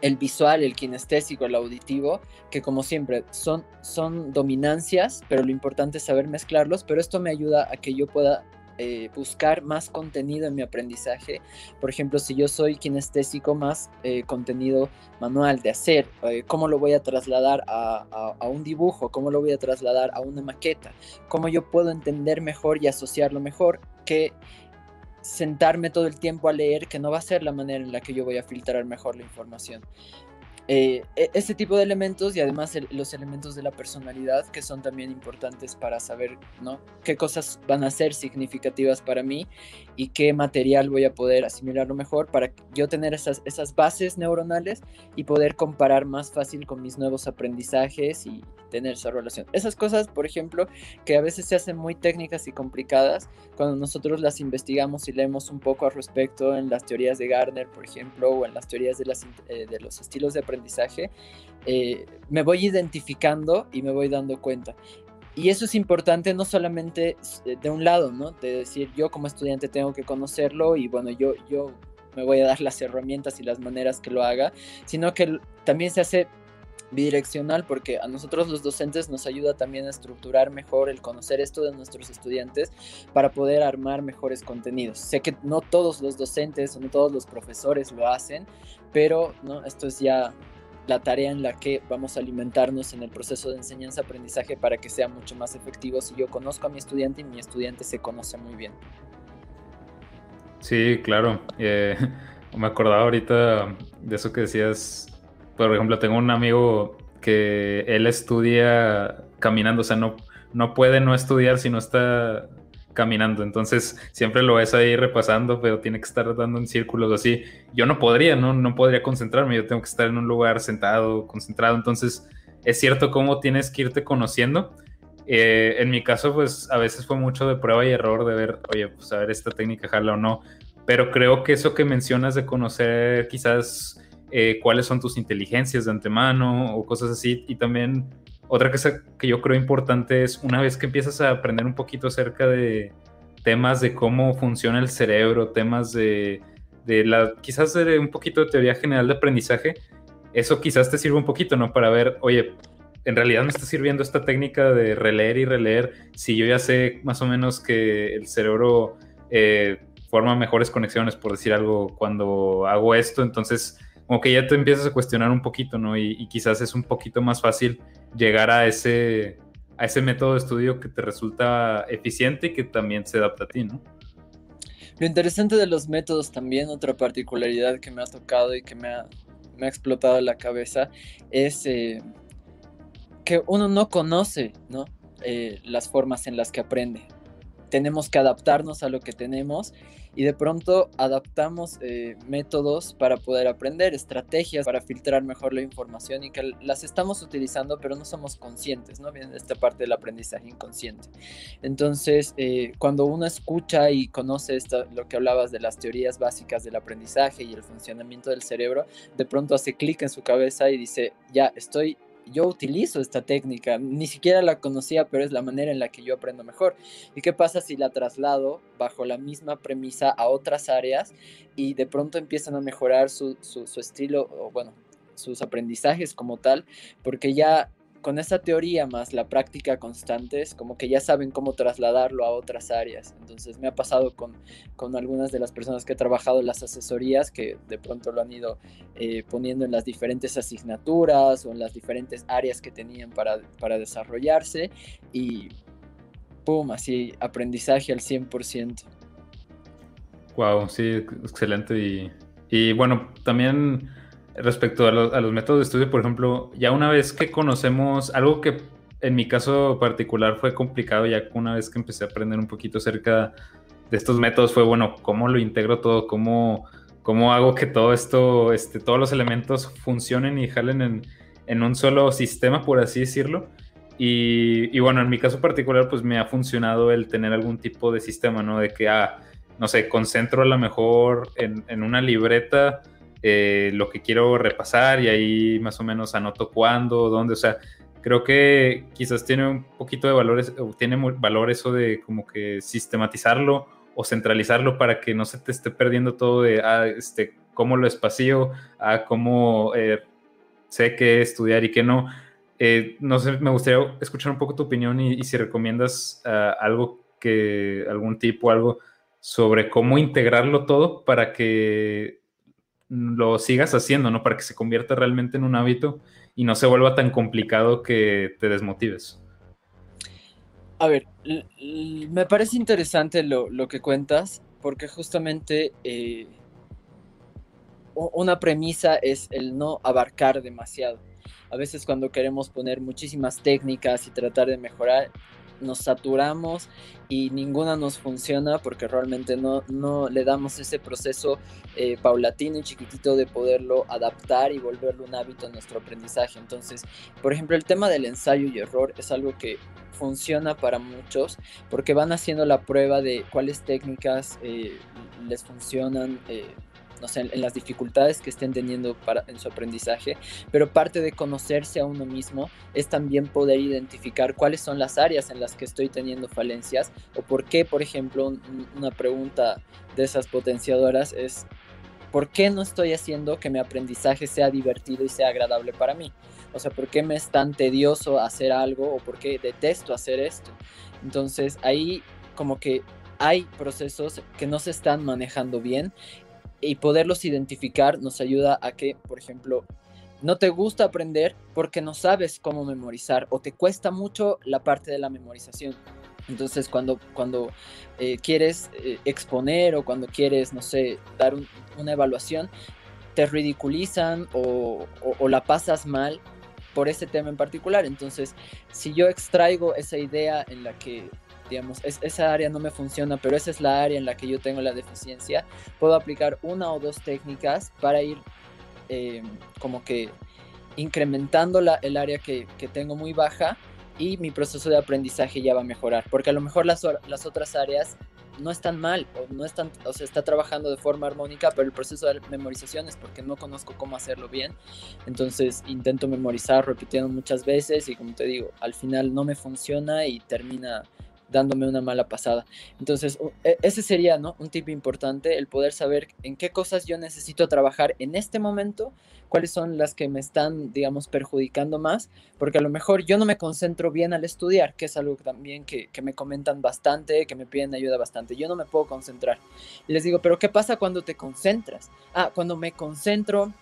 el visual, el kinestésico, el auditivo, que como siempre son, son dominancias, pero lo importante es saber mezclarlos, pero esto me ayuda a que yo pueda eh, buscar más contenido en mi aprendizaje. Por ejemplo, si yo soy kinestésico, más eh, contenido manual de hacer, eh, cómo lo voy a trasladar a, un dibujo, cómo lo voy a trasladar a una maqueta, cómo yo puedo entender mejor y asociarlo mejor que sentarme todo el tiempo a leer, que no va a ser la manera en la que yo voy a filtrar mejor la información. Eh, e, este tipo de elementos y además los elementos de la personalidad que son también importantes para saber ¿no? qué cosas van a ser significativas para mí y qué material voy a poder asimilarlo mejor para yo tener esas, esas bases neuronales y poder comparar más fácil con mis nuevos aprendizajes y tener esa relación. Esas cosas, por ejemplo, que a veces se hacen muy técnicas y complicadas, cuando nosotros las investigamos y leemos un poco al respecto en las teorías de Gardner, por ejemplo, o en las teorías de, las, eh, de los estilos de aprendizaje, eh, me voy identificando y me voy dando cuenta. Y eso es importante no solamente eh, de un lado, ¿no? De decir, yo como estudiante tengo que conocerlo y bueno, yo, yo me voy a dar las herramientas y las maneras que lo haga, sino que también se hace bidireccional porque a nosotros los docentes nos ayuda también a estructurar mejor el conocer esto de nuestros estudiantes para poder armar mejores contenidos. Sé que no todos los docentes o no todos los profesores lo hacen, pero ¿no? esto es ya la tarea en la que vamos a alimentarnos en el proceso de enseñanza-aprendizaje para que sea mucho más efectivo si yo conozco a mi estudiante y mi estudiante se conoce muy bien. Sí, claro. Eh, me acordaba ahorita de eso que decías. Por ejemplo, tengo un amigo que él estudia caminando, o sea, no, no puede no estudiar si no está caminando. Entonces siempre lo ves ahí repasando, pero tiene que estar dando en círculos así. Yo no podría, ¿no? No podría concentrarme, yo tengo que estar en un lugar sentado, concentrado. Entonces es cierto cómo tienes que irte conociendo. Eh, en mi caso, pues a veces fue mucho de prueba y error de ver, oye, pues a ver esta técnica jala o no. Pero creo que eso que mencionas de conocer quizás eh, cuáles son tus inteligencias de antemano o cosas así, y también otra cosa que yo creo importante es una vez que empiezas a aprender un poquito acerca de temas de cómo funciona el cerebro, temas de, de la, quizás de un poquito de teoría general de aprendizaje, eso quizás te sirve un poquito, ¿no? Para ver, oye, en realidad me está sirviendo esta técnica de releer y releer, si yo ya sé más o menos que el cerebro eh, forma mejores conexiones, por decir algo, cuando hago esto, entonces como que ya te empiezas a cuestionar un poquito, ¿no? Y, quizás es un poquito más fácil llegar a ese, a ese método de estudio que te resulta eficiente y que también se adapta a ti, ¿no? Lo interesante de los métodos también, otra particularidad que me ha tocado y que me ha, me ha explotado la cabeza, es eh, que uno no conoce ¿no? Eh, las formas en las que aprende. Tenemos que adaptarnos a lo que tenemos y de pronto adaptamos eh, métodos para poder aprender, estrategias para filtrar mejor la información y que las estamos utilizando pero no somos conscientes, ¿no? Viene esta parte del aprendizaje inconsciente. Entonces, eh, cuando uno escucha y conoce esto, lo que hablabas de las teorías básicas del aprendizaje y el funcionamiento del cerebro, de pronto hace clic en su cabeza y dice, ya estoy yo utilizo esta técnica, ni siquiera la conocía, pero es la manera en la que yo aprendo mejor. ¿Y qué pasa si la traslado bajo la misma premisa a otras áreas y de pronto empiezan a mejorar su, su, estilo, o bueno, sus aprendizajes como tal, porque ya con esa teoría más la práctica constante es como que ya saben cómo trasladarlo a otras áreas. Entonces me ha pasado con, con algunas de las personas que he trabajado en las asesorías que de pronto lo han ido eh, poniendo en las diferentes asignaturas o en las diferentes áreas que tenían para, para desarrollarse y ¡pum! Así aprendizaje al 100%. Wow, sí, excelente. Y, y bueno, también respecto a, los métodos de estudio, por ejemplo, ya una vez que conocemos algo que en mi caso particular fue complicado, ya una vez que empecé a aprender un poquito acerca de estos métodos, fue bueno, cómo lo integro todo, cómo, cómo hago que todo esto, este, todos los elementos funcionen y jalen en, un solo sistema, por así decirlo. Y, bueno, en mi caso particular, pues me ha funcionado el tener algún tipo de sistema, ¿no? De que, ah, no sé, concentro a lo mejor en una libreta eh, lo que quiero repasar y ahí más o menos anoto cuándo, dónde, o sea, creo que quizás tiene un poquito de valores, tiene valor eso de como que sistematizarlo o centralizarlo para que no se te esté perdiendo todo de, ah, este, cómo lo espacio, a ah, cómo eh, sé qué estudiar y qué no. Eh, no sé, me gustaría escuchar un poco tu opinión y, si recomiendas ah, algo que, algún tipo, algo sobre cómo integrarlo todo para que lo sigas haciendo, ¿no? Para que se convierta realmente en un hábito y no se vuelva tan complicado que te desmotives. A ver, me parece interesante lo, que cuentas, porque justamente eh, una premisa es el no abarcar demasiado. A veces cuando queremos poner muchísimas técnicas y tratar de mejorar, nos saturamos y ninguna nos funciona porque realmente no, no le damos ese proceso eh, paulatino y chiquitito de poderlo adaptar y volverlo un hábito en nuestro aprendizaje. Entonces, por ejemplo, el tema del ensayo y error es algo que funciona para muchos porque van haciendo la prueba de cuáles técnicas eh, les funcionan. Eh, no sé, en, las dificultades que estén teniendo para, en su aprendizaje, pero parte de conocerse a uno mismo es también poder identificar cuáles son las áreas en las que estoy teniendo falencias o por qué, por ejemplo, una pregunta de esas potenciadoras es, ¿por qué no estoy haciendo que mi aprendizaje sea divertido y sea agradable para mí? O sea, ¿por qué me es tan tedioso hacer algo o por qué detesto hacer esto? Entonces ahí como que hay procesos que no se están manejando bien y poderlos identificar nos ayuda a que, por ejemplo, no te gusta aprender porque no sabes cómo memorizar o te cuesta mucho la parte de la memorización. Entonces, cuando, cuando eh, quieres eh, exponer o cuando quieres, no sé, dar una evaluación, te ridiculizan o, la pasas mal por ese tema en particular. Entonces, si yo extraigo esa idea en la que, digamos, esa área no me funciona, pero esa es la área en la que yo tengo la deficiencia, puedo aplicar una o dos técnicas para ir eh, como que incrementando la, el área que, que, tengo muy baja y mi proceso de aprendizaje ya va a mejorar, porque a lo mejor las, las otras áreas no están mal o no están, o sea, está trabajando de forma armónica, pero el proceso de memorización es porque no conozco cómo hacerlo bien. Entonces intento memorizar repitiendo muchas veces y como te digo, al final no me funciona y termina dándome una mala pasada. Entonces, e, ese sería, ¿no? Un tip importante, el poder saber en qué cosas yo necesito trabajar en este momento, cuáles son las que me están, digamos, perjudicando más, porque a lo mejor yo no me concentro bien al estudiar, que es algo también que, que me comentan bastante, que me piden ayuda bastante. Yo no me puedo concentrar. Y les digo, pero ¿qué pasa cuando te concentras? Ah, cuando me concentro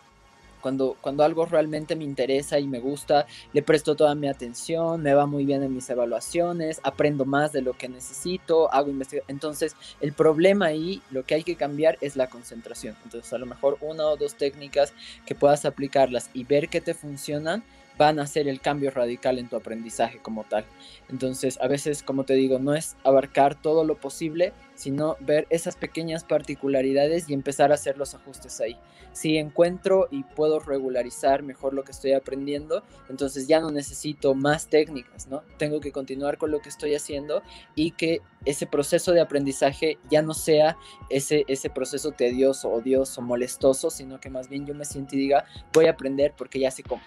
cuando, cuando algo realmente me interesa y me gusta, le presto toda mi atención, me va muy bien en mis evaluaciones, aprendo más de lo que necesito, hago investigación. Entonces, el problema ahí, lo que hay que cambiar es la concentración. Entonces, a lo mejor una o dos técnicas que puedas aplicarlas y ver que te funcionan van a hacer el cambio radical en tu aprendizaje como tal. Entonces, a veces, como te digo, no es abarcar todo lo posible, sino ver esas pequeñas particularidades y empezar a hacer los ajustes ahí. Si encuentro y puedo regularizar mejor lo que estoy aprendiendo, entonces ya no necesito más técnicas, ¿no? Tengo que continuar con lo que estoy haciendo y que ese proceso de aprendizaje ya no sea ese, ese proceso tedioso, odioso, molestoso, sino que más bien yo me siento y diga, voy a aprender porque ya sé cómo.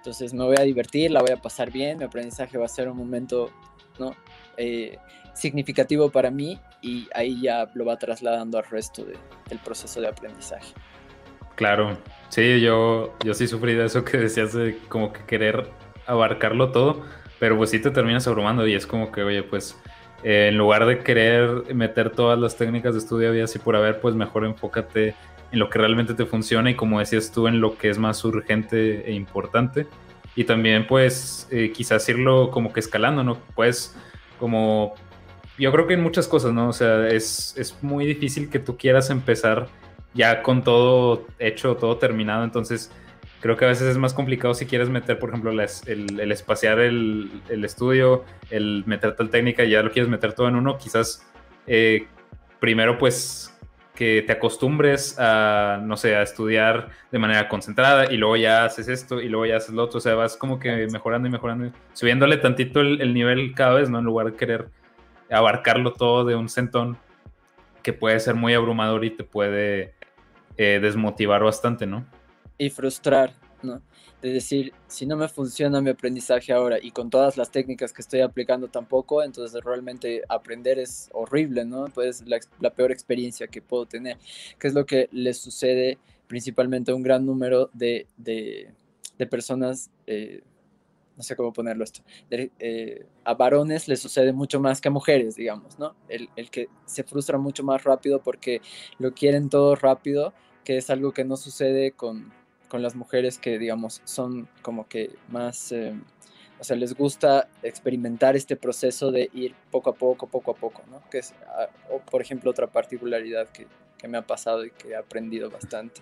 Entonces me voy a divertir, la voy a pasar bien, mi aprendizaje va a ser un momento ¿no? Eh, significativo para mí y ahí ya lo va trasladando al resto del proceso de aprendizaje. Claro, sí, yo, yo sí sufrí de eso que decías de como que querer abarcarlo todo, pero pues sí te terminas abrumando y es como que, oye, pues eh, en lugar de querer meter todas las técnicas de estudio había así por haber, pues mejor enfócate en lo que realmente te funciona y como decías tú, en lo que es más urgente e importante. Y también pues eh, quizás irlo como que escalando, ¿no? Pues como yo creo que en muchas cosas, ¿no? O sea, es, es muy difícil que tú quieras empezar ya con todo hecho, todo terminado, entonces creo que a veces es más complicado si quieres meter, por ejemplo, el, el, espaciar el, el, estudio, el meter tal técnica ya lo quieres meter todo en uno, quizás eh, primero pues que te acostumbres a, no sé, a estudiar de manera concentrada y luego ya haces esto y luego ya haces lo otro, o sea, vas como que mejorando y mejorando, subiéndole tantito el, nivel cada vez, ¿no? En lugar de querer abarcarlo todo de un centón que puede ser muy abrumador y te puede eh, desmotivar bastante, ¿no? Y frustrar, ¿no? de decir, si no me funciona mi aprendizaje ahora y con todas las técnicas que estoy aplicando tampoco, entonces realmente aprender es horrible, ¿no? Pues la, la peor experiencia que puedo tener, que es lo que les sucede principalmente a un gran número de, de, personas, eh, no sé cómo ponerlo esto, eh, a varones les sucede mucho más que a mujeres, digamos, ¿no? El, el que se frustra mucho más rápido porque lo quieren todo rápido, que es algo que no sucede con con las mujeres que, digamos, son como que más, eh, o sea, les gusta experimentar este proceso de ir poco a poco, poco a poco, ¿no? Que es, ah, o por ejemplo, otra particularidad que, que, me ha pasado y que he aprendido bastante.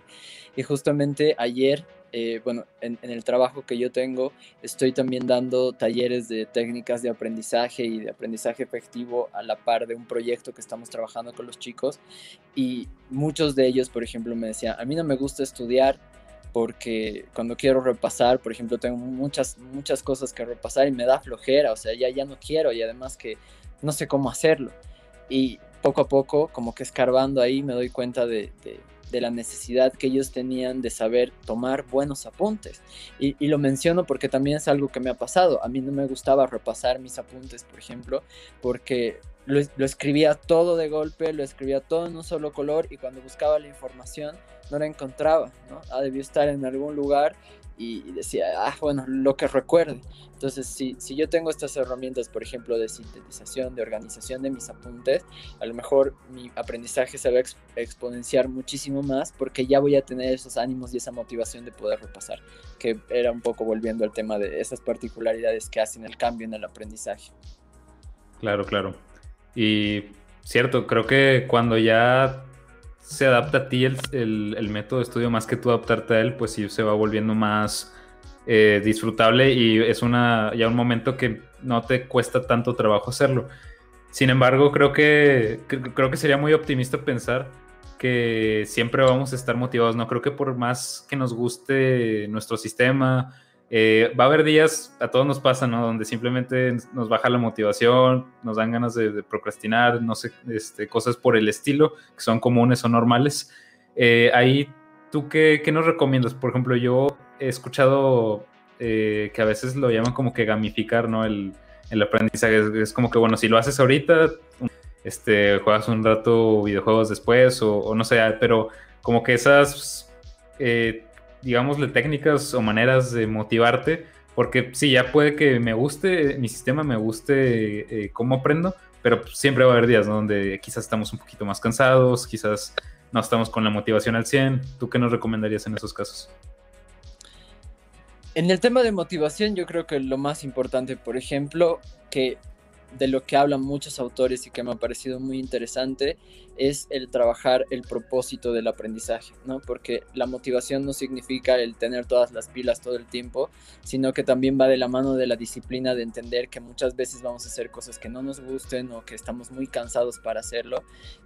Y justamente ayer, eh, bueno, en, en, el trabajo que yo tengo, estoy también dando talleres de técnicas de aprendizaje y de aprendizaje efectivo a la par de un proyecto que estamos trabajando con los chicos. Y muchos de ellos, por ejemplo, me decían, a mí no me gusta estudiar porque cuando quiero repasar, por ejemplo, tengo muchas, muchas cosas que repasar y me da flojera, o sea, ya, ya no quiero y además que no sé cómo hacerlo. Y poco a poco, como que escarbando ahí, me doy cuenta de, de, la necesidad que ellos tenían de saber tomar buenos apuntes. Y, y, lo menciono porque también es algo que me ha pasado. A mí no me gustaba repasar mis apuntes, por ejemplo, porque lo, lo escribía todo de golpe, lo escribía todo en un solo color y cuando buscaba la información no la encontraba, ¿no? Ah, debió estar en algún lugar y decía, ah, bueno, lo que recuerde. Entonces, si, si yo tengo estas herramientas, por ejemplo, de sintetización, de organización de mis apuntes, a lo mejor mi aprendizaje se va a exponenciar muchísimo más porque ya voy a tener esos ánimos y esa motivación de poder repasar, que era un poco volviendo al tema de esas particularidades que hacen el cambio en el aprendizaje. Claro, claro. Y cierto, creo que cuando ya se adapta a ti el, el, método de estudio más que tú adaptarte a él, pues sí se va volviendo más eh, disfrutable y es una, ya un momento que no te cuesta tanto trabajo hacerlo. Sin embargo, creo que, creo que sería muy optimista pensar que siempre vamos a estar motivados. No creo que por más que nos guste nuestro sistema, eh, va a haber días, a todos nos pasa, ¿no? Donde simplemente nos baja la motivación, nos dan ganas de, procrastinar, no sé, este, cosas por el estilo, que son comunes o normales. Eh, ahí, ¿tú qué, qué, nos recomiendas? Por ejemplo, yo he escuchado eh, que a veces lo llaman como que gamificar, ¿no? El, el aprendizaje es, como que, bueno, si lo haces ahorita, este, juegas un rato videojuegos después o, o no sé, pero como que esas digámosle, técnicas o maneras de motivarte, porque sí, ya puede que me guste, mi sistema me guste eh, cómo aprendo, pero siempre va a haber días donde quizás estamos un poquito más cansados, quizás no estamos con la motivación al 100. ¿Tú qué nos recomendarías en esos casos? En el tema de motivación, yo creo que lo más importante, por ejemplo, que de lo que hablan muchos autores y que me ha parecido muy interesante es el trabajar el propósito del aprendizaje, ¿no? Porque la motivación no significa el tener todas las pilas todo el tiempo, sino que también va de la mano de la disciplina de entender que muchas veces vamos a hacer cosas que no nos gusten o que estamos muy cansados para hacerlo,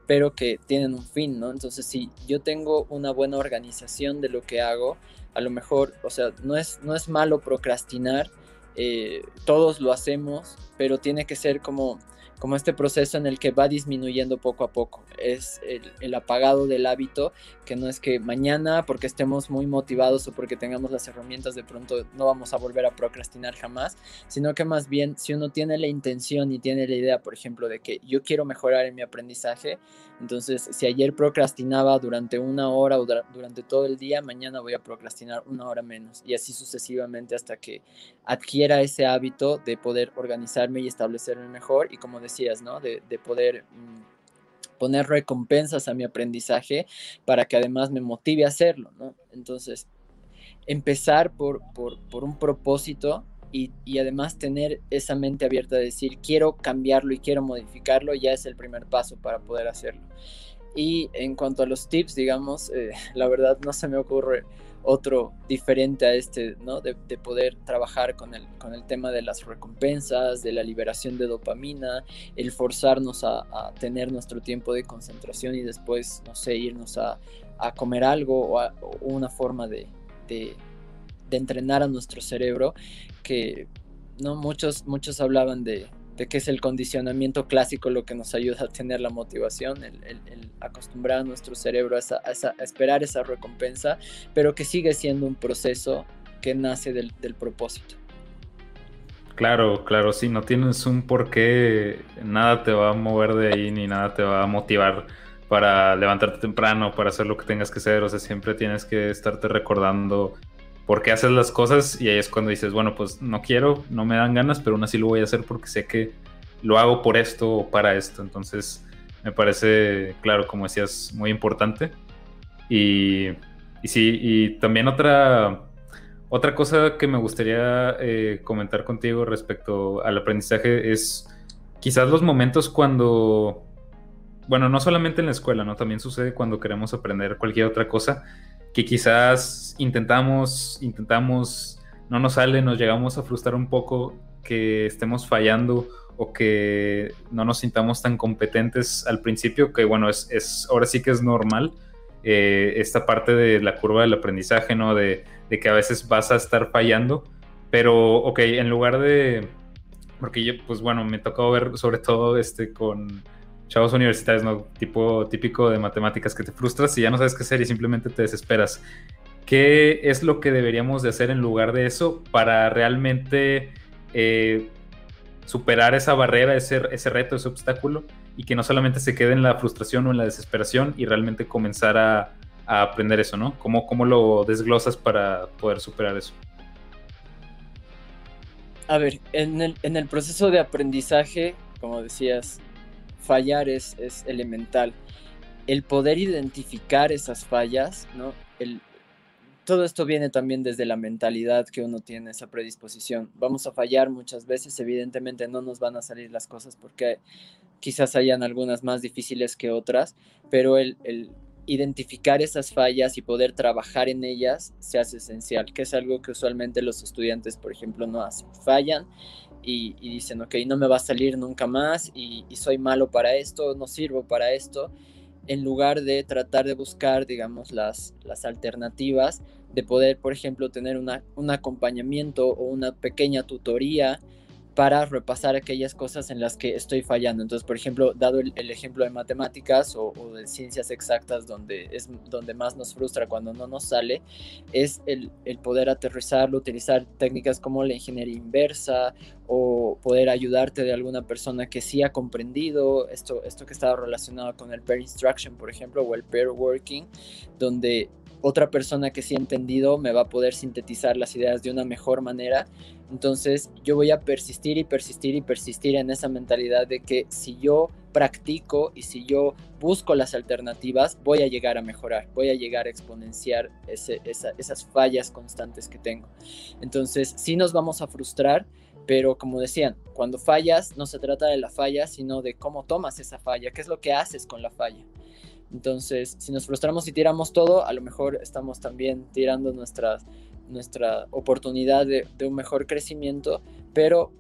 pero que tienen un fin, ¿no? Entonces, si yo tengo una buena organización de lo que hago, a lo mejor, o sea, no es, no es malo procrastinar, eh, todos lo hacemos, pero tiene que ser como como este proceso en el que va disminuyendo poco a poco. Es el, apagado del hábito, que no es que mañana, porque estemos muy motivados o porque tengamos las herramientas, de pronto no vamos a volver a procrastinar jamás, sino que más bien si uno tiene la intención y tiene la idea, por ejemplo, de que yo quiero mejorar en mi aprendizaje, entonces si ayer procrastinaba durante una hora o durante todo el día, mañana voy a procrastinar una hora menos y así sucesivamente hasta que adquiera ese hábito de poder organizarme y establecerme mejor y como ¿no? De, poder mm, poner recompensas a mi aprendizaje para que además me motive a hacerlo. Entonces, empezar por, por, un propósito y, y, además tener esa mente abierta de decir, quiero cambiarlo y quiero modificarlo, ya es el primer paso para poder hacerlo. Y en cuanto a los tips, digamos, eh, la verdad no se me ocurre otro diferente a este, ¿no? De, poder trabajar con el, con el tema de las recompensas, de la liberación de dopamina, el forzarnos a, tener nuestro tiempo de concentración y después, no sé, irnos a, comer algo o, una forma de, de, entrenar a nuestro cerebro que, ¿no? Muchos, muchos hablaban de, de que es el condicionamiento clásico lo que nos ayuda a tener la motivación, el, acostumbrar a nuestro cerebro a, esperar esa recompensa, pero que sigue siendo un proceso que nace del, propósito. Claro, claro, sí, no tienes un porqué, nada te va a mover de ahí ni nada te va a motivar para levantarte temprano, para hacer lo que tengas que hacer, o sea, siempre tienes que estarte recordando por qué haces las cosas y ahí es cuando dices, bueno, pues no quiero, no me dan ganas, pero aún así lo voy a hacer porque sé que lo hago por esto o para esto. Entonces, me parece, claro, como decías, muy importante. Y, y sí, y también otra, otra cosa que me gustaría eh, comentar contigo respecto al aprendizaje es quizás los momentos cuando, bueno, no solamente en la escuela, ¿no? También sucede cuando queremos aprender cualquier otra cosa que quizás intentamos, intentamos, no nos sale, nos llegamos a frustrar un poco, que estemos fallando o que no nos sintamos tan competentes al principio, que bueno, es, es ahora sí que es normal eh, esta parte de la curva del aprendizaje, ¿no? De, de, que a veces vas a estar fallando, pero ok, en lugar de, porque yo, pues bueno, me tocó ver sobre todo este con chavos universitarios, ¿no? Tipo típico de matemáticas, que te frustras y ya no sabes qué hacer y simplemente te desesperas. ¿Qué es lo que deberíamos de hacer en lugar de eso para realmente eh, superar esa barrera, ese, reto, ese obstáculo y que no solamente se quede en la frustración o en la desesperación y realmente comenzar a, aprender eso, ¿no? ¿Cómo, ¿Cómo lo desglosas para poder superar eso? A ver, en el, en el proceso de aprendizaje, como decías, fallar es, elemental. El poder identificar esas fallas, ¿no? El, todo esto viene también desde la mentalidad que uno tiene, esa predisposición. Vamos a fallar muchas veces, evidentemente no nos van a salir las cosas porque quizás hayan algunas más difíciles que otras, pero el, identificar esas fallas y poder trabajar en ellas se hace esencial, que es algo que usualmente los estudiantes, por ejemplo, no hacen. Fallan y, dicen, ok, no me va a salir nunca más y, soy malo para esto, no sirvo para esto, en lugar de tratar de buscar, digamos, las, las alternativas, de poder, por ejemplo, tener una, un acompañamiento o una pequeña tutoría para repasar aquellas cosas en las que estoy fallando. Entonces, por ejemplo, dado el, ejemplo de matemáticas o, de ciencias exactas, donde es donde más nos frustra cuando no nos sale, es el, el, poder aterrizarlo, utilizar técnicas como la ingeniería inversa o poder ayudarte de alguna persona que sí ha comprendido esto, esto que estaba relacionado con el pair instruction, por ejemplo, o el pair working, donde otra persona que sí ha entendido me va a poder sintetizar las ideas de una mejor manera. Entonces yo voy a persistir y persistir y persistir en esa mentalidad de que si yo practico y si yo busco las alternativas, voy a llegar a mejorar, voy a llegar a exponenciar esas fallas constantes que tengo. Entonces sí nos vamos a frustrar, pero como decían, cuando fallas no se trata de la falla, sino de cómo tomas esa falla, qué es lo que haces con la falla. Entonces, si nos frustramos y tiramos todo, a lo mejor estamos también tirando nuestra, oportunidad de, un mejor crecimiento, pero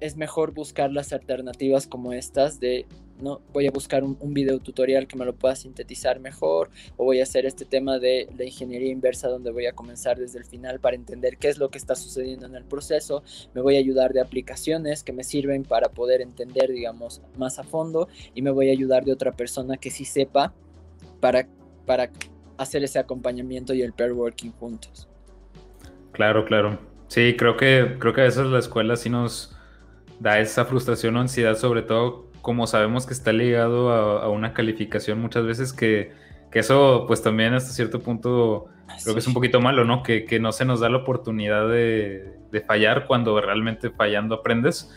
es mejor buscar las alternativas como estas de no voy a buscar un, video tutorial que me lo pueda sintetizar mejor o voy a hacer este tema de la ingeniería inversa donde voy a comenzar desde el final para entender qué es lo que está sucediendo en el proceso me voy a ayudar de aplicaciones que me sirven para poder entender digamos más a fondo y me voy a ayudar de otra persona que sí sepa para, para hacer ese acompañamiento y el pair working juntos. Claro, claro. Sí, creo que, creo que a veces la escuela sí nos da esa frustración o ansiedad, sobre todo como sabemos que está ligado a, una calificación muchas veces que, que, eso pues también hasta cierto punto creo que es un poquito malo, ¿no? Que, que no se nos da la oportunidad de, de, fallar cuando realmente fallando aprendes.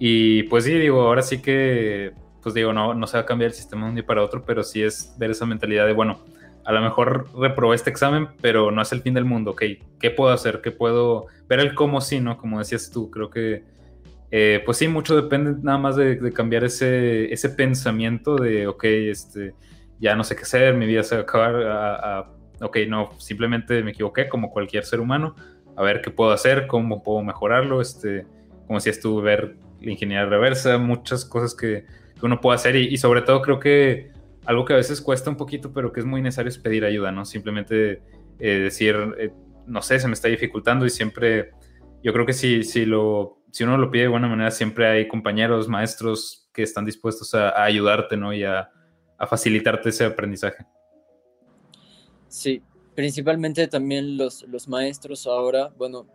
Y pues sí, digo, ahora sí que pues digo, no, no se va a cambiar el sistema de un día para otro, pero sí es ver esa mentalidad de, bueno, a lo mejor reprobé este examen, pero no es el fin del mundo, ok, ¿qué puedo hacer? ¿Qué puedo ver el cómo sí, ¿no? Como decías tú, creo que, eh, pues sí, mucho depende nada más de, cambiar ese, ese pensamiento de, ok, este, ya no sé qué hacer, mi vida se va a acabar, a, ok, no, simplemente me equivoqué como cualquier ser humano, a ver qué puedo hacer, cómo puedo mejorarlo, este, como decías tú, ver la ingeniería reversa, muchas cosas que que uno puede hacer y, sobre todo creo que algo que a veces cuesta un poquito, pero que es muy necesario es pedir ayuda, ¿no? Simplemente eh, decir, eh, no sé, se me está dificultando y siempre, yo creo que si, si, lo, si uno lo pide de buena manera, siempre hay compañeros, maestros que están dispuestos a, ayudarte, ¿no? Y a, a facilitarte ese aprendizaje. Sí, principalmente también los, los maestros ahora, bueno,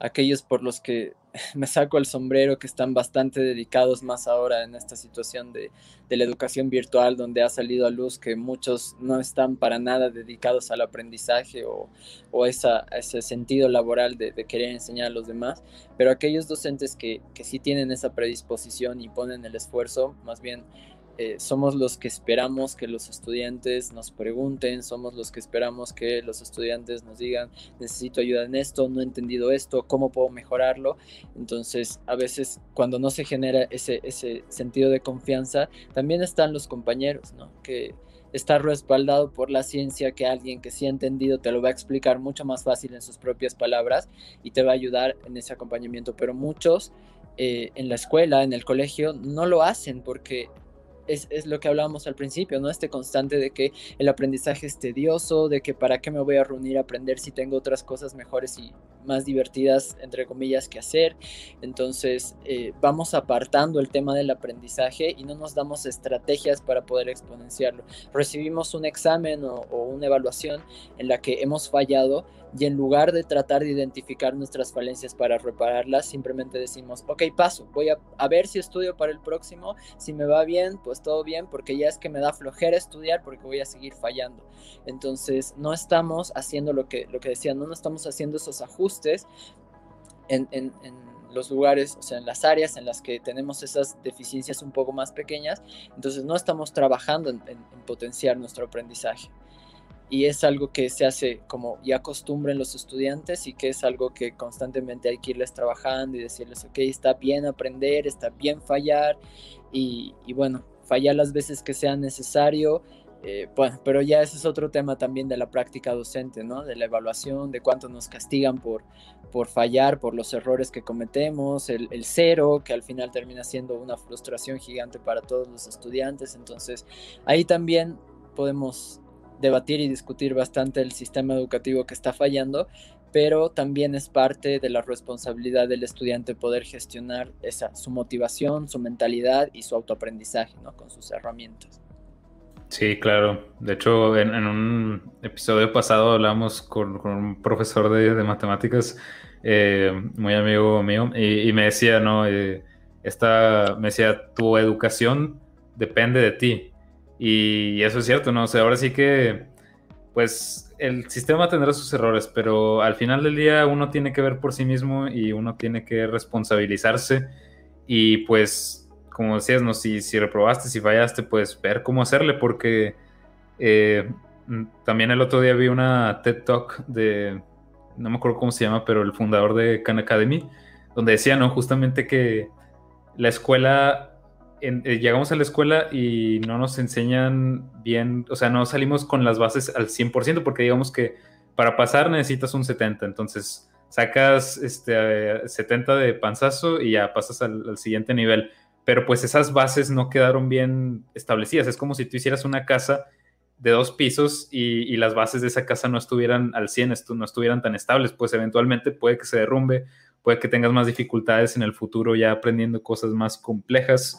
aquellos por los que me saco el sombrero, que están bastante dedicados más ahora en esta situación de, la educación virtual, donde ha salido a luz que muchos no están para nada dedicados al aprendizaje o, o esa, ese sentido laboral de, de, querer enseñar a los demás, pero aquellos docentes que, que sí tienen esa predisposición y ponen el esfuerzo, más bien eh, somos los que esperamos que los estudiantes nos pregunten, somos los que esperamos que los estudiantes nos digan, necesito ayuda en esto, no he entendido esto, cómo puedo mejorarlo. Entonces, a veces cuando no se genera ese, ese sentido de confianza, también están los compañeros, ¿no? Que está respaldado por la ciencia, que alguien que sí ha entendido te lo va a explicar mucho más fácil en sus propias palabras y te va a ayudar en ese acompañamiento. Pero muchos eh, en la escuela, en el colegio, no lo hacen porque es, lo que hablábamos al principio, ¿no? Este constante de que el aprendizaje es tedioso, de que para qué me voy a reunir a aprender si tengo otras cosas mejores y más divertidas, entre comillas, que hacer. Entonces, eh, vamos apartando el tema del aprendizaje y no nos damos estrategias para poder exponenciarlo. Recibimos un examen o, o una evaluación en la que hemos fallado y en lugar de tratar de identificar nuestras falencias para repararlas, simplemente decimos, ok, paso, voy a, a, ver si estudio para el próximo, si me va bien, pues todo bien, porque ya es que me da flojera estudiar porque voy a seguir fallando. Entonces, no estamos haciendo lo que, lo que decía, no, estamos haciendo esos ajustes en, en, los lugares, o sea, en las áreas en las que tenemos esas deficiencias un poco más pequeñas, entonces no estamos trabajando en, en potenciar nuestro aprendizaje. Y es algo que se hace como ya costumbre en los estudiantes y que es algo que constantemente hay que irles trabajando y decirles, ok, está bien aprender, está bien fallar y bueno, fallar las veces que sea necesario, Eh, bueno, pero ya ese es otro tema también de la práctica docente, ¿no? De la evaluación, de cuánto nos castigan por, por fallar, por los errores que cometemos, el, el, cero, que al final termina siendo una frustración gigante para todos los estudiantes. Entonces, ahí también podemos debatir y discutir bastante el sistema educativo que está fallando, pero también es parte de la responsabilidad del estudiante poder gestionar esa, su motivación, su mentalidad y su autoaprendizaje, ¿no? Con sus herramientas. Sí, claro. De hecho, en, un episodio pasado hablamos con, un profesor de, matemáticas, eh, muy amigo mío, y, me decía, ¿no? Eh, esta, me decía, tu educación depende de ti. Y eso es cierto, ¿no? O sea, ahora sí que, pues, el sistema tendrá sus errores, pero al final del día uno tiene que ver por sí mismo y uno tiene que responsabilizarse. Y pues como decías, ¿no? si, si reprobaste, si fallaste, pues ver cómo hacerle, porque eh, mm, también el otro día vi una TED Talk de, no me acuerdo cómo se llama, pero el fundador de Khan Academy, donde decía, ¿no? Justamente que la escuela, eh, llegamos a la escuela y no nos enseñan bien, o sea, no salimos con las bases al 100%, porque digamos que para pasar necesitas un 70, entonces sacas este, 70 de panzazo y ya pasas al siguiente nivel pero pues esas bases no quedaron bien establecidas. Es como si tú hicieras una casa de dos pisos y, las bases de esa casa no estuvieran al 100, no estuvieran tan estables, pues eventualmente puede que se derrumbe, puede que tengas más dificultades en el futuro ya aprendiendo cosas más complejas,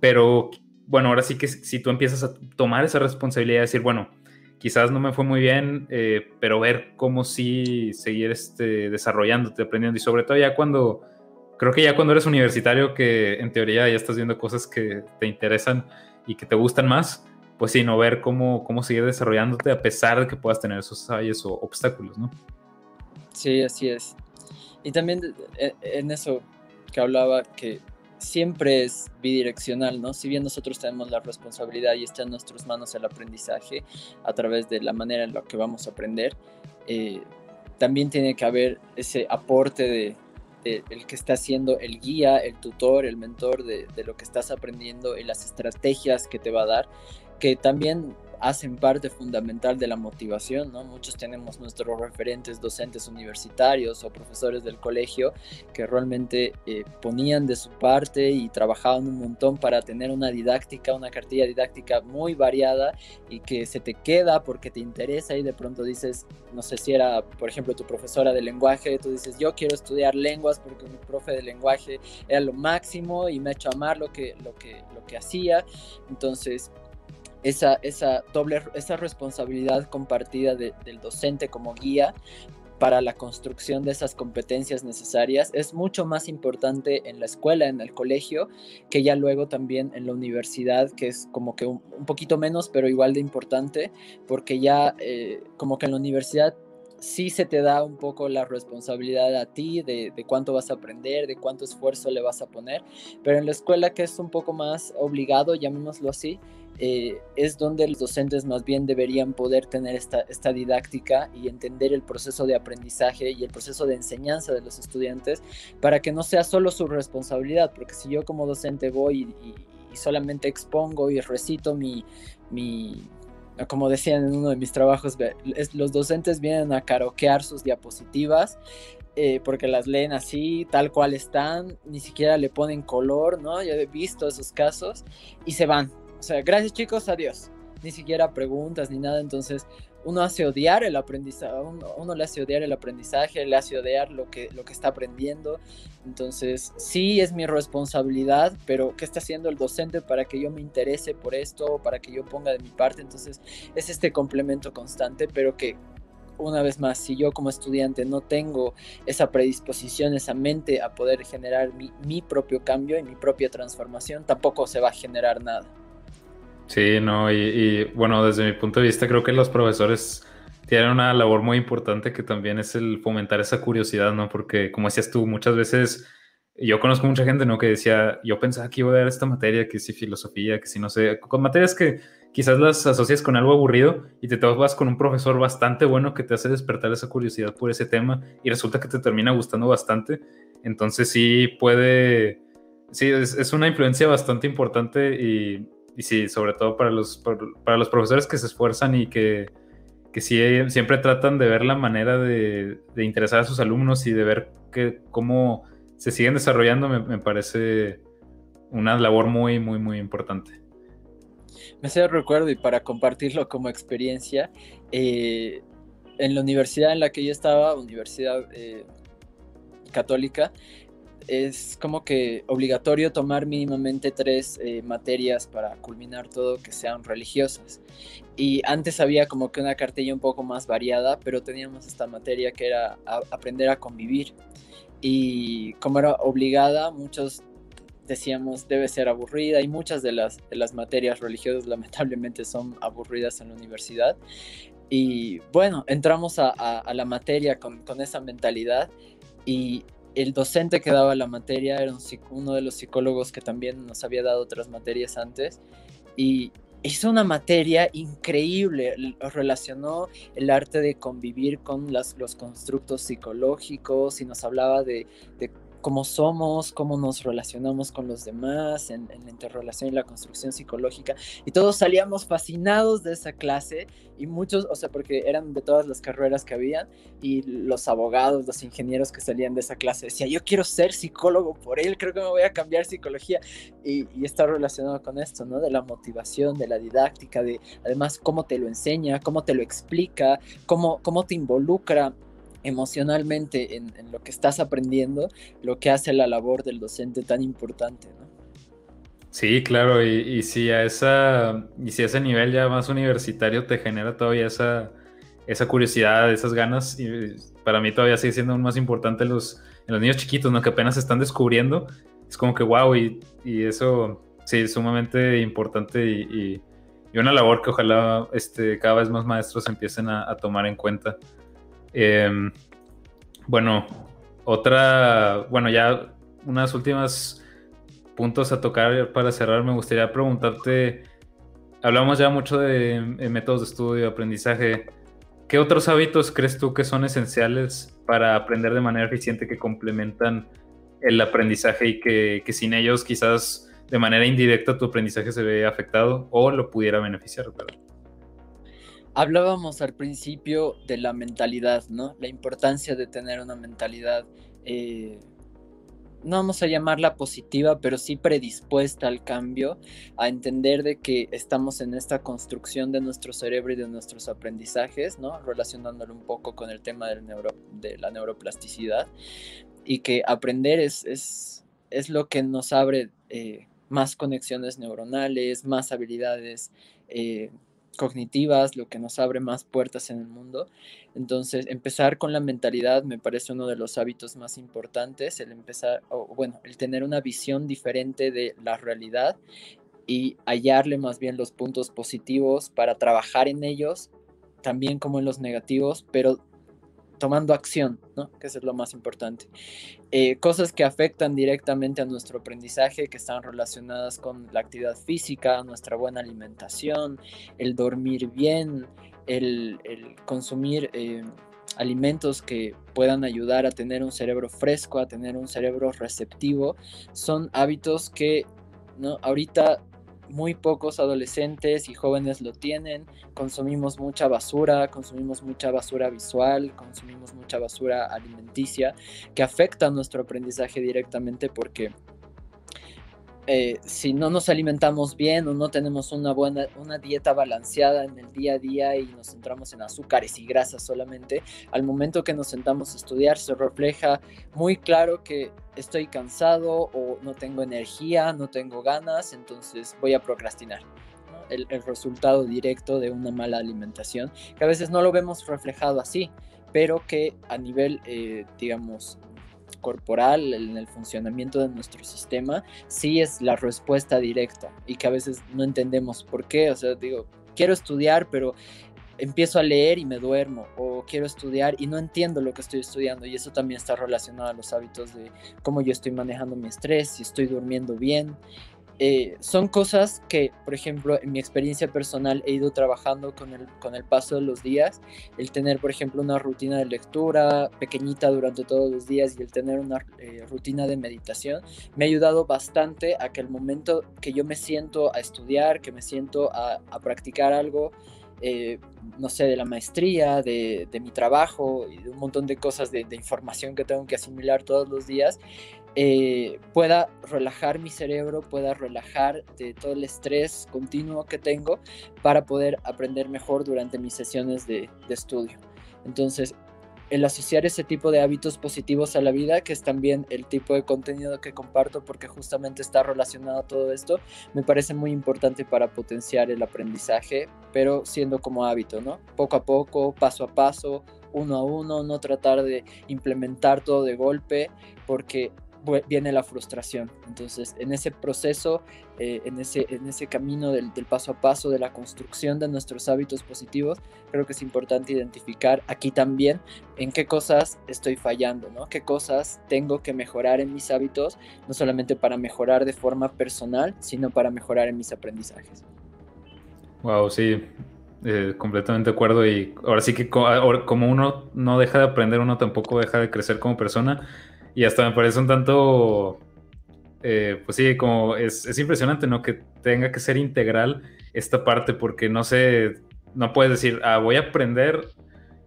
pero bueno, ahora sí que si tú empiezas a tomar esa responsabilidad de decir, bueno, quizás no me fue muy bien, eh, pero ver cómo sí seguir este, desarrollándote, aprendiendo y sobre todo ya cuando creo que ya cuando eres universitario, que en teoría ya estás viendo cosas que te interesan y que te gustan más, pues sí, no ver cómo, cómo seguir desarrollándote a pesar de que puedas tener esos fallos o obstáculos, ¿no? Sí, así es. Y también eh, en eso que hablaba, que siempre es bidireccional, ¿no? Si bien nosotros tenemos la responsabilidad y está en nuestras manos el aprendizaje a través de la manera en la que vamos a aprender, eh, también tiene que haber ese aporte de, el que está siendo el guía, el tutor, el mentor de, de, lo que estás aprendiendo y las estrategias que te va a dar, que también hacen parte fundamental de la motivación, ¿no? Muchos tenemos nuestros referentes docentes universitarios o profesores del colegio que realmente eh, ponían de su parte y trabajaban un montón para tener una didáctica, una cartilla didáctica muy variada y que se te queda porque te interesa y de pronto dices, no sé si era, por ejemplo, tu profesora de lenguaje, tú dices, yo quiero estudiar lenguas porque mi profe de lenguaje era lo máximo y me ha hecho amar lo que, lo que, lo que hacía. Entonces, esa, esa doble, esa responsabilidad compartida del docente como guía para la construcción de esas competencias necesarias es mucho más importante en la escuela, en el colegio, que ya luego también en la universidad, que es como que un, poquito menos, pero igual de importante, porque ya eh, como que en la universidad sí se te da un poco la responsabilidad a ti de, de, cuánto vas a aprender, de cuánto esfuerzo le vas a poner, pero en la escuela que es un poco más obligado, llamémoslo así, eh, es donde los docentes más bien deberían poder tener esta, esta didáctica y entender el proceso de aprendizaje y el proceso de enseñanza de los estudiantes para que no sea solo su responsabilidad, porque si yo como docente voy y, solamente expongo y recito mi, mi, como decían en uno de mis trabajos, los docentes vienen a caroquear sus diapositivas eh, porque las leen así, tal cual están, ni siquiera le ponen color, ¿no? Yo he visto esos casos y se van, o sea, gracias chicos, adiós. Ni siquiera preguntas ni nada, entonces uno hace odiar el aprendizaje, uno, le hace odiar el aprendizaje, le hace odiar lo que, lo que está aprendiendo. Entonces, sí es mi responsabilidad, pero ¿qué está haciendo el docente para que yo me interese por esto, para que yo ponga de mi parte? Entonces, es este complemento constante, pero que una vez más, si yo como estudiante no tengo esa predisposición, esa mente a poder generar mi, mi propio cambio y mi propia transformación, tampoco se va a generar nada. Sí, no, y, bueno, desde mi punto de vista creo que los profesores tienen una labor muy importante que también es el fomentar esa curiosidad, ¿no? Porque como decías tú, muchas veces yo conozco mucha gente, ¿no? Que decía, yo pensaba que iba a dar esta materia, que si filosofía, que si no sé, con materias que quizás las asocias con algo aburrido y te vas con un profesor bastante bueno que te hace despertar esa curiosidad por ese tema y resulta que te termina gustando bastante. Entonces sí puede, sí, es, es una influencia bastante importante y y sí, sobre todo para los, para los profesores que se esfuerzan y que, que sí, siempre tratan de ver la manera de, de, interesar a sus alumnos y de ver que, cómo se siguen desarrollando, me, parece una labor muy, muy, muy importante. Me hace recuerdo y para compartirlo como experiencia, eh, en la universidad en la que yo estaba, Universidad eh, Católica, es como que obligatorio tomar mínimamente tres eh, materias para culminar todo que sean religiosas. Y antes había como que una cartilla un poco más variada, pero teníamos esta materia que era aprender a convivir. Y como era obligada, muchos decíamos debe ser aburrida y muchas de las, de las materias religiosas lamentablemente son aburridas en la universidad. Y bueno, entramos a, a, la materia con, con, esa mentalidad y el docente que daba la materia era uno de los psicólogos que también nos había dado otras materias antes y hizo una materia increíble, relacionó el arte de convivir con los constructos psicológicos y nos hablaba de cómo somos, cómo nos relacionamos con los demás, en, la interrelación y la construcción psicológica. Y todos salíamos fascinados de esa clase y muchos, o sea, porque eran de todas las carreras que habían y los abogados, los ingenieros que salían de esa clase decían, yo quiero ser psicólogo por él, creo que me voy a cambiar psicología. Y, y está relacionado con esto, ¿no? De la motivación, de la didáctica, de además cómo te lo enseña, cómo te lo explica, cómo, cómo te involucra emocionalmente en, lo que estás aprendiendo, lo que hace la labor del docente tan importante, ¿no? Sí, claro, y, si a esa, y si a ese nivel ya más universitario te genera todavía esa, esa curiosidad, esas ganas, y para mí todavía sigue siendo aún más importante los, en los niños chiquitos, ¿no? Que apenas están descubriendo, es como que wow, y, eso sí, es sumamente importante y, una labor que ojalá este, cada vez más maestros empiecen a tomar en cuenta. Em, bueno, otra, bueno, ya unas últimas puntos a tocar para cerrar. Me gustaría preguntarte, hablamos ya mucho de, métodos de estudio, aprendizaje. ¿Qué otros hábitos crees tú que son esenciales para aprender de manera eficiente que complementan el aprendizaje y que, que sin ellos quizás de manera indirecta tu aprendizaje se ve afectado o lo pudiera beneficiar? ¿verdad? Hablábamos al principio de la mentalidad, ¿no? La importancia de tener una mentalidad, eh, no vamos a llamarla positiva, pero sí predispuesta al cambio, a entender de que estamos en esta construcción de nuestro cerebro y de nuestros aprendizajes, ¿no? Relacionándolo un poco con el tema de la neuroplasticidad, y que aprender es, es, es lo que nos abre eh, más conexiones neuronales, más habilidades. Eh, cognitivas, lo que nos abre más puertas en el mundo. Entonces, empezar con la mentalidad me parece uno de los hábitos más importantes, el empezar, o bueno, el tener una visión diferente de la realidad y hallarle más bien los puntos positivos para trabajar en ellos, también como en los negativos, pero tomando acción, ¿no? Que eso es lo más importante. Eh, cosas que afectan directamente a nuestro aprendizaje, que están relacionadas con la actividad física, nuestra buena alimentación, el dormir bien, el, consumir eh, alimentos que puedan ayudar a tener un cerebro fresco, a tener un cerebro receptivo, son hábitos que ¿no? ahorita muy pocos adolescentes y jóvenes lo tienen. Consumimos mucha basura, consumimos mucha basura visual, consumimos mucha basura alimenticia que afecta nuestro aprendizaje directamente porque eh, si no nos alimentamos bien o no tenemos una buena una dieta balanceada en el día a día y nos centramos en azúcares y grasas solamente, al momento que nos sentamos a estudiar se refleja muy claro que estoy cansado o no tengo energía, no tengo ganas, entonces voy a procrastinar. El, resultado directo de una mala alimentación, que a veces no lo vemos reflejado así, pero que a nivel, eh, digamos, corporal, en el funcionamiento de nuestro sistema, sí es la respuesta directa y que a veces no entendemos por qué. O sea, digo, quiero estudiar, pero empiezo a leer y me duermo, o quiero estudiar y no entiendo lo que estoy estudiando, y eso también está relacionado a los hábitos de cómo yo estoy manejando mi estrés, si estoy durmiendo bien. Eh, son cosas que, por ejemplo, en mi experiencia personal he ido trabajando con el, con el paso de los días. El tener, por ejemplo, una rutina de lectura pequeñita durante todos los días y el tener una eh, rutina de meditación me ha ayudado bastante a que el momento que yo me siento a estudiar, que me siento a, a practicar algo, eh, no sé, de la maestría, de, de, mi trabajo y de un montón de cosas de, de información que tengo que asimilar todos los días, eh, pueda relajar mi cerebro, pueda relajar de todo el estrés continuo que tengo para poder aprender mejor durante mis sesiones de, de estudio. Entonces, el asociar ese tipo de hábitos positivos a la vida, que es también el tipo de contenido que comparto porque justamente está relacionado a todo esto, me parece muy importante para potenciar el aprendizaje, pero siendo como hábito, ¿no? Poco a poco, paso a paso, uno a uno, no tratar de implementar todo de golpe, porque viene la frustración. Entonces, en ese proceso, eh, en, ese, en ese camino del, del, paso a paso de la construcción de nuestros hábitos positivos, creo que es importante identificar aquí también en qué cosas estoy fallando, ¿no? Qué cosas tengo que mejorar en mis hábitos, no solamente para mejorar de forma personal, sino para mejorar en mis aprendizajes. Wow, sí, eh, completamente de acuerdo. Y ahora sí que como uno no deja de aprender, uno tampoco deja de crecer como persona. Y hasta me parece un tanto, eh, pues sí, como es, es, impresionante, ¿no? Que tenga que ser integral esta parte, porque no sé, no puedes decir, ah, voy a aprender,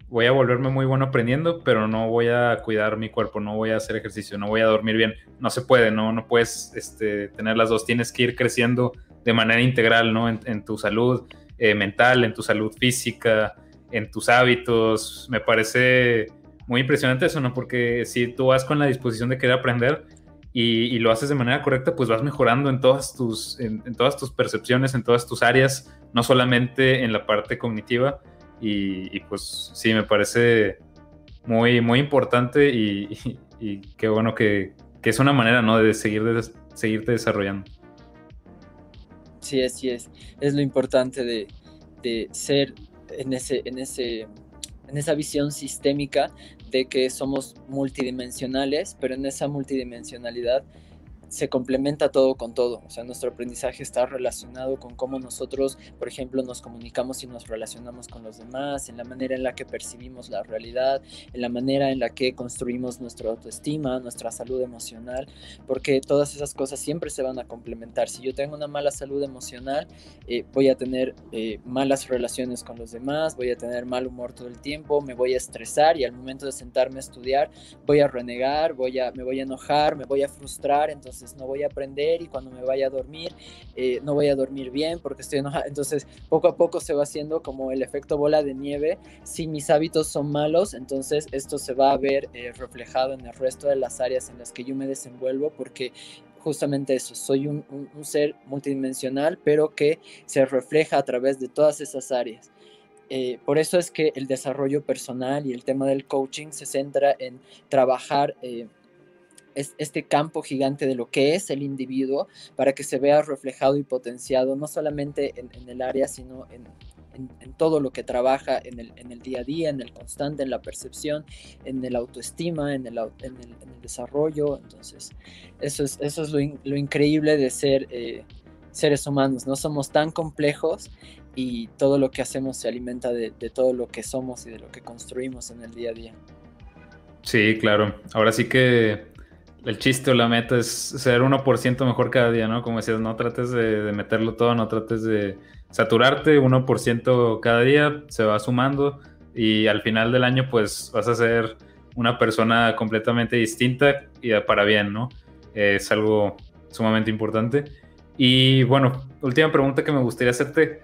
voy a volverme muy bueno aprendiendo, pero no voy a cuidar mi cuerpo, no voy a hacer ejercicio, no voy a dormir bien. No se puede, ¿no? No puedes este, tener las dos, tienes que ir creciendo de manera integral, ¿no? En, tu salud eh, mental, en tu salud física, en tus hábitos. Me parece muy impresionante eso, ¿no? Porque si tú vas con la disposición de querer aprender y, lo haces de manera correcta, pues vas mejorando en todas, tus, en, todas tus percepciones, en todas tus áreas, no solamente en la parte cognitiva. Y, pues sí, me parece muy, muy importante y, y qué bueno que, que, es una manera, ¿no? De seguir de, seguirte desarrollando. Sí, así es. Es lo importante de, de ser en ese, en ese en esa visión sistémica que somos multidimensionales, pero en esa multidimensionalidad se complementa todo con todo. O sea, nuestro aprendizaje está relacionado con cómo nosotros, por ejemplo, nos comunicamos y nos relacionamos con los demás, en la manera en la que percibimos la realidad, en la manera en la que construimos nuestra autoestima, nuestra salud emocional, porque todas esas cosas siempre se van a complementar. Si yo tengo una mala salud emocional, eh, voy a tener eh, malas relaciones con los demás, voy a tener mal humor todo el tiempo, me voy a estresar y al momento de sentarme a estudiar voy a renegar, voy a, me voy a enojar, me voy a frustrar, entonces no voy a aprender y cuando me vaya a dormir eh, no voy a dormir bien porque estoy enojada. Entonces poco a poco se va haciendo como el efecto bola de nieve. Si mis hábitos son malos, entonces esto se va a ver eh, reflejado en el resto de las áreas en las que yo me desenvuelvo porque justamente eso, soy un, ser multidimensional, pero que se refleja a través de todas esas áreas. Eh, por eso es que el desarrollo personal y el tema del coaching se centra en trabajar es este campo gigante de lo que es el individuo para que se vea reflejado y potenciado no solamente en, el área, sino en, todo lo que trabaja en el, en el, día a día, en el constante, en la percepción, en el autoestima, en el, en el, desarrollo. Entonces, eso es, eso es lo, lo increíble de ser eh, seres humanos, no somos tan complejos y todo lo que hacemos se alimenta de todo lo que somos y de lo que construimos en el día a día. Sí, claro. Ahora sí que el chiste o la meta es ser 1% mejor cada día, ¿no? Como decías, no trates de, meterlo todo, no trates de saturarte, 1% cada día se va sumando y al final del año pues vas a ser una persona completamente distinta y para bien, ¿no? Es algo sumamente importante. Y bueno, última pregunta que me gustaría hacerte,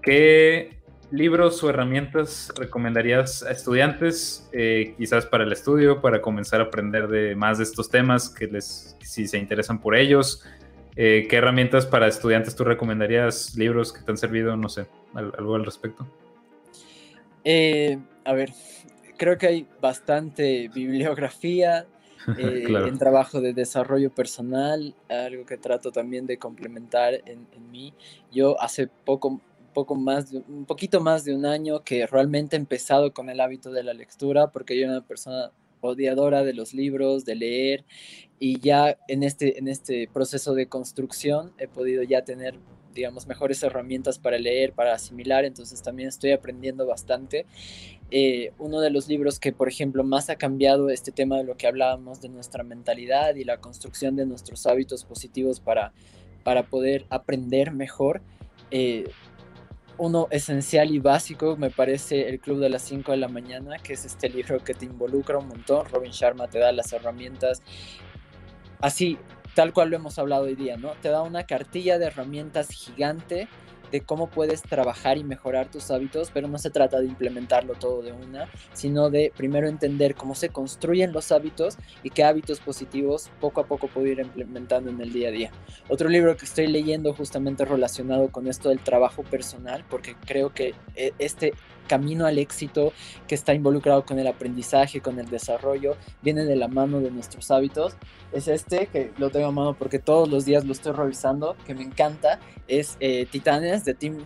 ¿qué libros o herramientas recomendarías a estudiantes, eh, quizás para el estudio, para comenzar a aprender de más de estos temas, que les, si se interesan por ellos? Eh, ¿Qué herramientas para estudiantes tú recomendarías, libros que te han servido, no sé, algo al respecto? Eh, a ver, creo que hay bastante bibliografía eh, claro. en trabajo de desarrollo personal, algo que trato también de complementar en, en mí. Yo hace poco poco más, de, un poquito más de un año que realmente he empezado con el hábito de la lectura, porque yo era una persona odiadora de los libros, de leer, y ya en este, en este proceso de construcción he podido ya tener digamos, mejores herramientas para leer, para asimilar, entonces también estoy aprendiendo bastante. Eh, uno de los libros que, por ejemplo, más ha cambiado este tema de lo que hablábamos de nuestra mentalidad y la construcción de nuestros hábitos positivos para, para poder aprender mejor. Eh, uno esencial y básico me parece El Club de las 5 de la mañana, que es este libro que te involucra un montón. Robin Sharma te da las herramientas así tal cual lo hemos hablado hoy día, ¿no? Te da una cartilla de herramientas gigante de cómo puedes trabajar y mejorar tus hábitos, pero no se trata de implementarlo todo de una, sino de primero entender cómo se construyen los hábitos y qué hábitos positivos poco a poco puedo ir implementando en el día a día. Otro libro que estoy leyendo justamente relacionado con esto del trabajo personal, porque creo que eh, este camino al éxito que está involucrado con el aprendizaje, con el desarrollo, viene de la mano de nuestros hábitos. Es este, que lo tengo a mano porque todos los días lo estoy revisando, que me encanta, es eh, Titanes de Tim,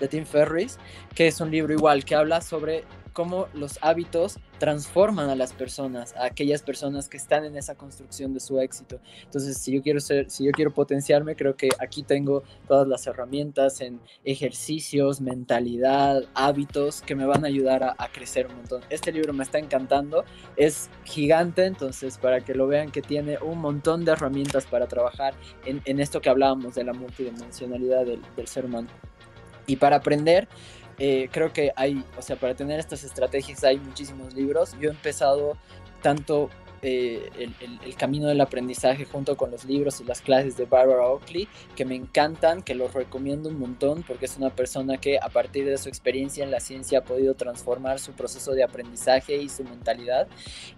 de Tim Ferris, que es un libro igual que habla sobre cómo los hábitos transforman a las personas, a aquellas personas que están en esa construcción de su éxito. Entonces, si yo quiero ser, si yo quiero potenciarme, creo que aquí tengo todas las herramientas en ejercicios, mentalidad, hábitos que me van a ayudar a, crecer un montón. Este libro me está encantando, es gigante, entonces para que lo vean que tiene un montón de herramientas para trabajar en, esto que hablábamos de la multidimensionalidad del, del ser humano. Y para aprender, eh, creo que hay, o sea, para tener estas estrategias hay muchísimos libros. Yo he empezado tanto eh, el, camino del aprendizaje junto con los libros y las clases de Barbara Oakley, que me encantan, que los recomiendo un montón, porque es una persona que a partir de su experiencia en la ciencia ha podido transformar su proceso de aprendizaje y su mentalidad.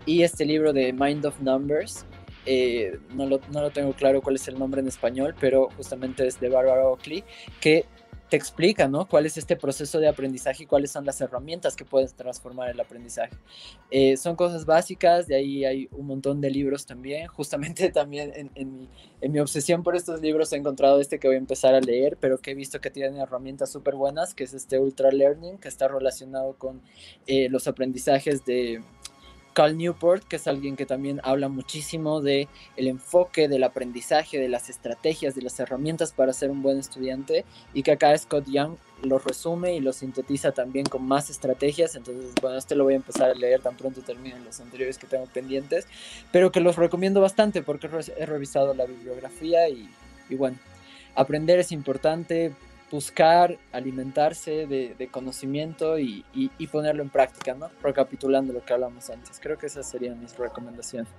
Y este libro de Mind of Numbers, eh, no, lo, no, lo, tengo claro cuál es el nombre en español, pero justamente es de Barbara Oakley, que te explica, ¿no? Cuál es este proceso de aprendizaje y cuáles son las herramientas que puedes transformar el aprendizaje. Eh, son cosas básicas, de ahí hay un montón de libros también. Justamente también en, mi, obsesión por estos libros he encontrado este que voy a empezar a leer, pero que he visto que tiene herramientas súper buenas, que es este Ultra Learning, que está relacionado con eh, los aprendizajes de Cal Newport, que es alguien que también habla muchísimo de el enfoque del aprendizaje, de las estrategias, de las herramientas para ser un buen estudiante y que acá Scott Young lo resume y lo sintetiza también con más estrategias. Entonces, bueno, este lo voy a empezar a leer tan pronto terminen los anteriores que tengo pendientes, pero que los recomiendo bastante porque he revisado la bibliografía y, y bueno, aprender es importante, buscar alimentarse de, conocimiento y, ponerlo en práctica, ¿no? Recapitulando lo que hablamos antes. Creo que esas serían mis recomendaciones.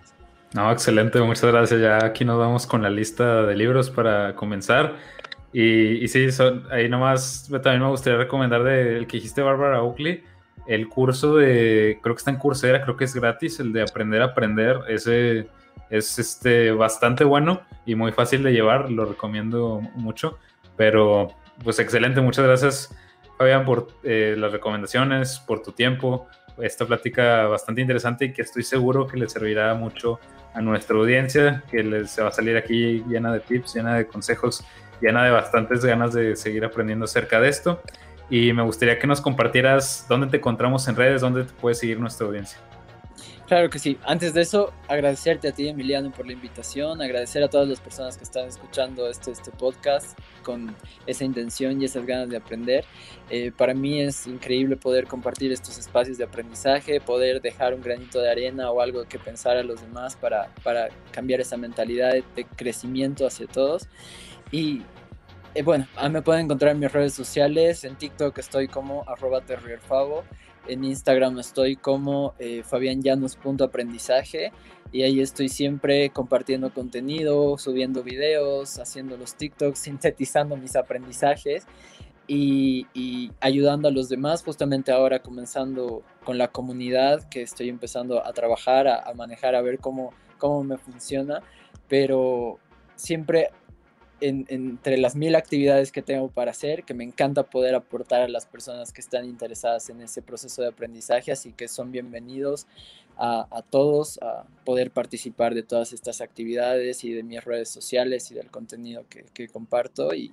No, excelente, muchas gracias. Ya aquí nos vamos con la lista de libros para comenzar. Y, y sí, son, ahí nomás también me gustaría recomendar del que dijiste, Bárbara Oakley, el curso de, creo que está en Coursera, creo que es gratis, el de Aprender a Aprender. Ese es este, bastante bueno y muy fácil de llevar, lo recomiendo mucho. Pero pues excelente, muchas gracias Fabián por eh, las recomendaciones, por tu tiempo, esta plática bastante interesante y que estoy seguro que le servirá mucho a nuestra audiencia, que les va a salir aquí llena de tips, llena de consejos, llena de bastantes ganas de seguir aprendiendo acerca de esto. Y me gustaría que nos compartieras dónde te encontramos en redes, dónde te puede seguir nuestra audiencia. Claro que sí. Antes de eso, agradecerte a ti, Emiliano, por la invitación, agradecer a todas las personas que están escuchando este, este podcast con esa intención y esas ganas de aprender. Eh, para mí es increíble poder compartir estos espacios de aprendizaje, poder dejar un granito de arena o algo que pensar a los demás para, para cambiar esa mentalidad de, crecimiento hacia todos. Y eh, bueno, ah, me pueden encontrar en mis redes sociales, en TikTok estoy como arroba terrierfavo. En Instagram estoy como eh, fabianllanos.aprendizaje y ahí estoy siempre compartiendo contenido, subiendo videos, haciendo los TikToks, sintetizando mis aprendizajes y, ayudando a los demás, justamente ahora comenzando con la comunidad que estoy empezando a trabajar, a, a manejar, a ver cómo, cómo me funciona, pero siempre entre las mil actividades que tengo para hacer, que me encanta poder aportar a las personas que están interesadas en ese proceso de aprendizaje, así que son bienvenidos a, todos a poder participar de todas estas actividades y de mis redes sociales y del contenido que, comparto. Y,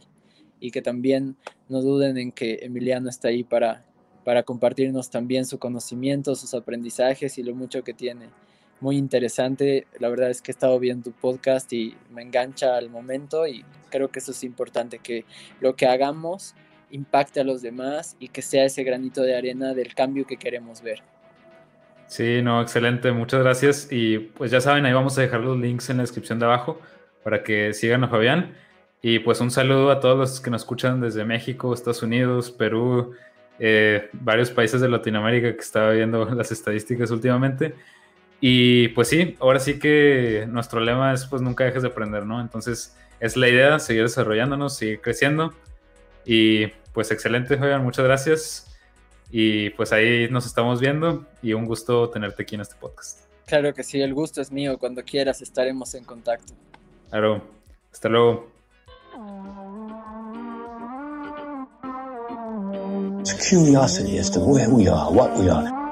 y, que también no duden en que Emiliano está ahí para, para compartirnos también su conocimiento, sus aprendizajes y lo mucho que tiene muy interesante. La verdad es que he estado viendo tu podcast y me engancha al momento y creo que eso es importante, que lo que hagamos impacte a los demás y que sea ese granito de arena del cambio que queremos ver. Sí, no, excelente, muchas gracias. Y pues ya saben, ahí vamos a dejar los links en la descripción de abajo para que sigan a Fabián. Y pues un saludo a todos los que nos escuchan desde México, Estados Unidos, Perú, eh, varios países de Latinoamérica que estaba viendo las estadísticas últimamente. Y pues sí, ahora sí que nuestro lema es pues nunca dejes de aprender, ¿no? Entonces es la idea, seguir desarrollándonos, seguir creciendo. Y pues excelente, Fabián, muchas gracias. Y pues ahí nos estamos viendo y un gusto tenerte aquí en este podcast. Claro que sí, el gusto es mío. Cuando quieras estaremos en contacto. Claro, hasta luego. curiosity as to where we are, what we are.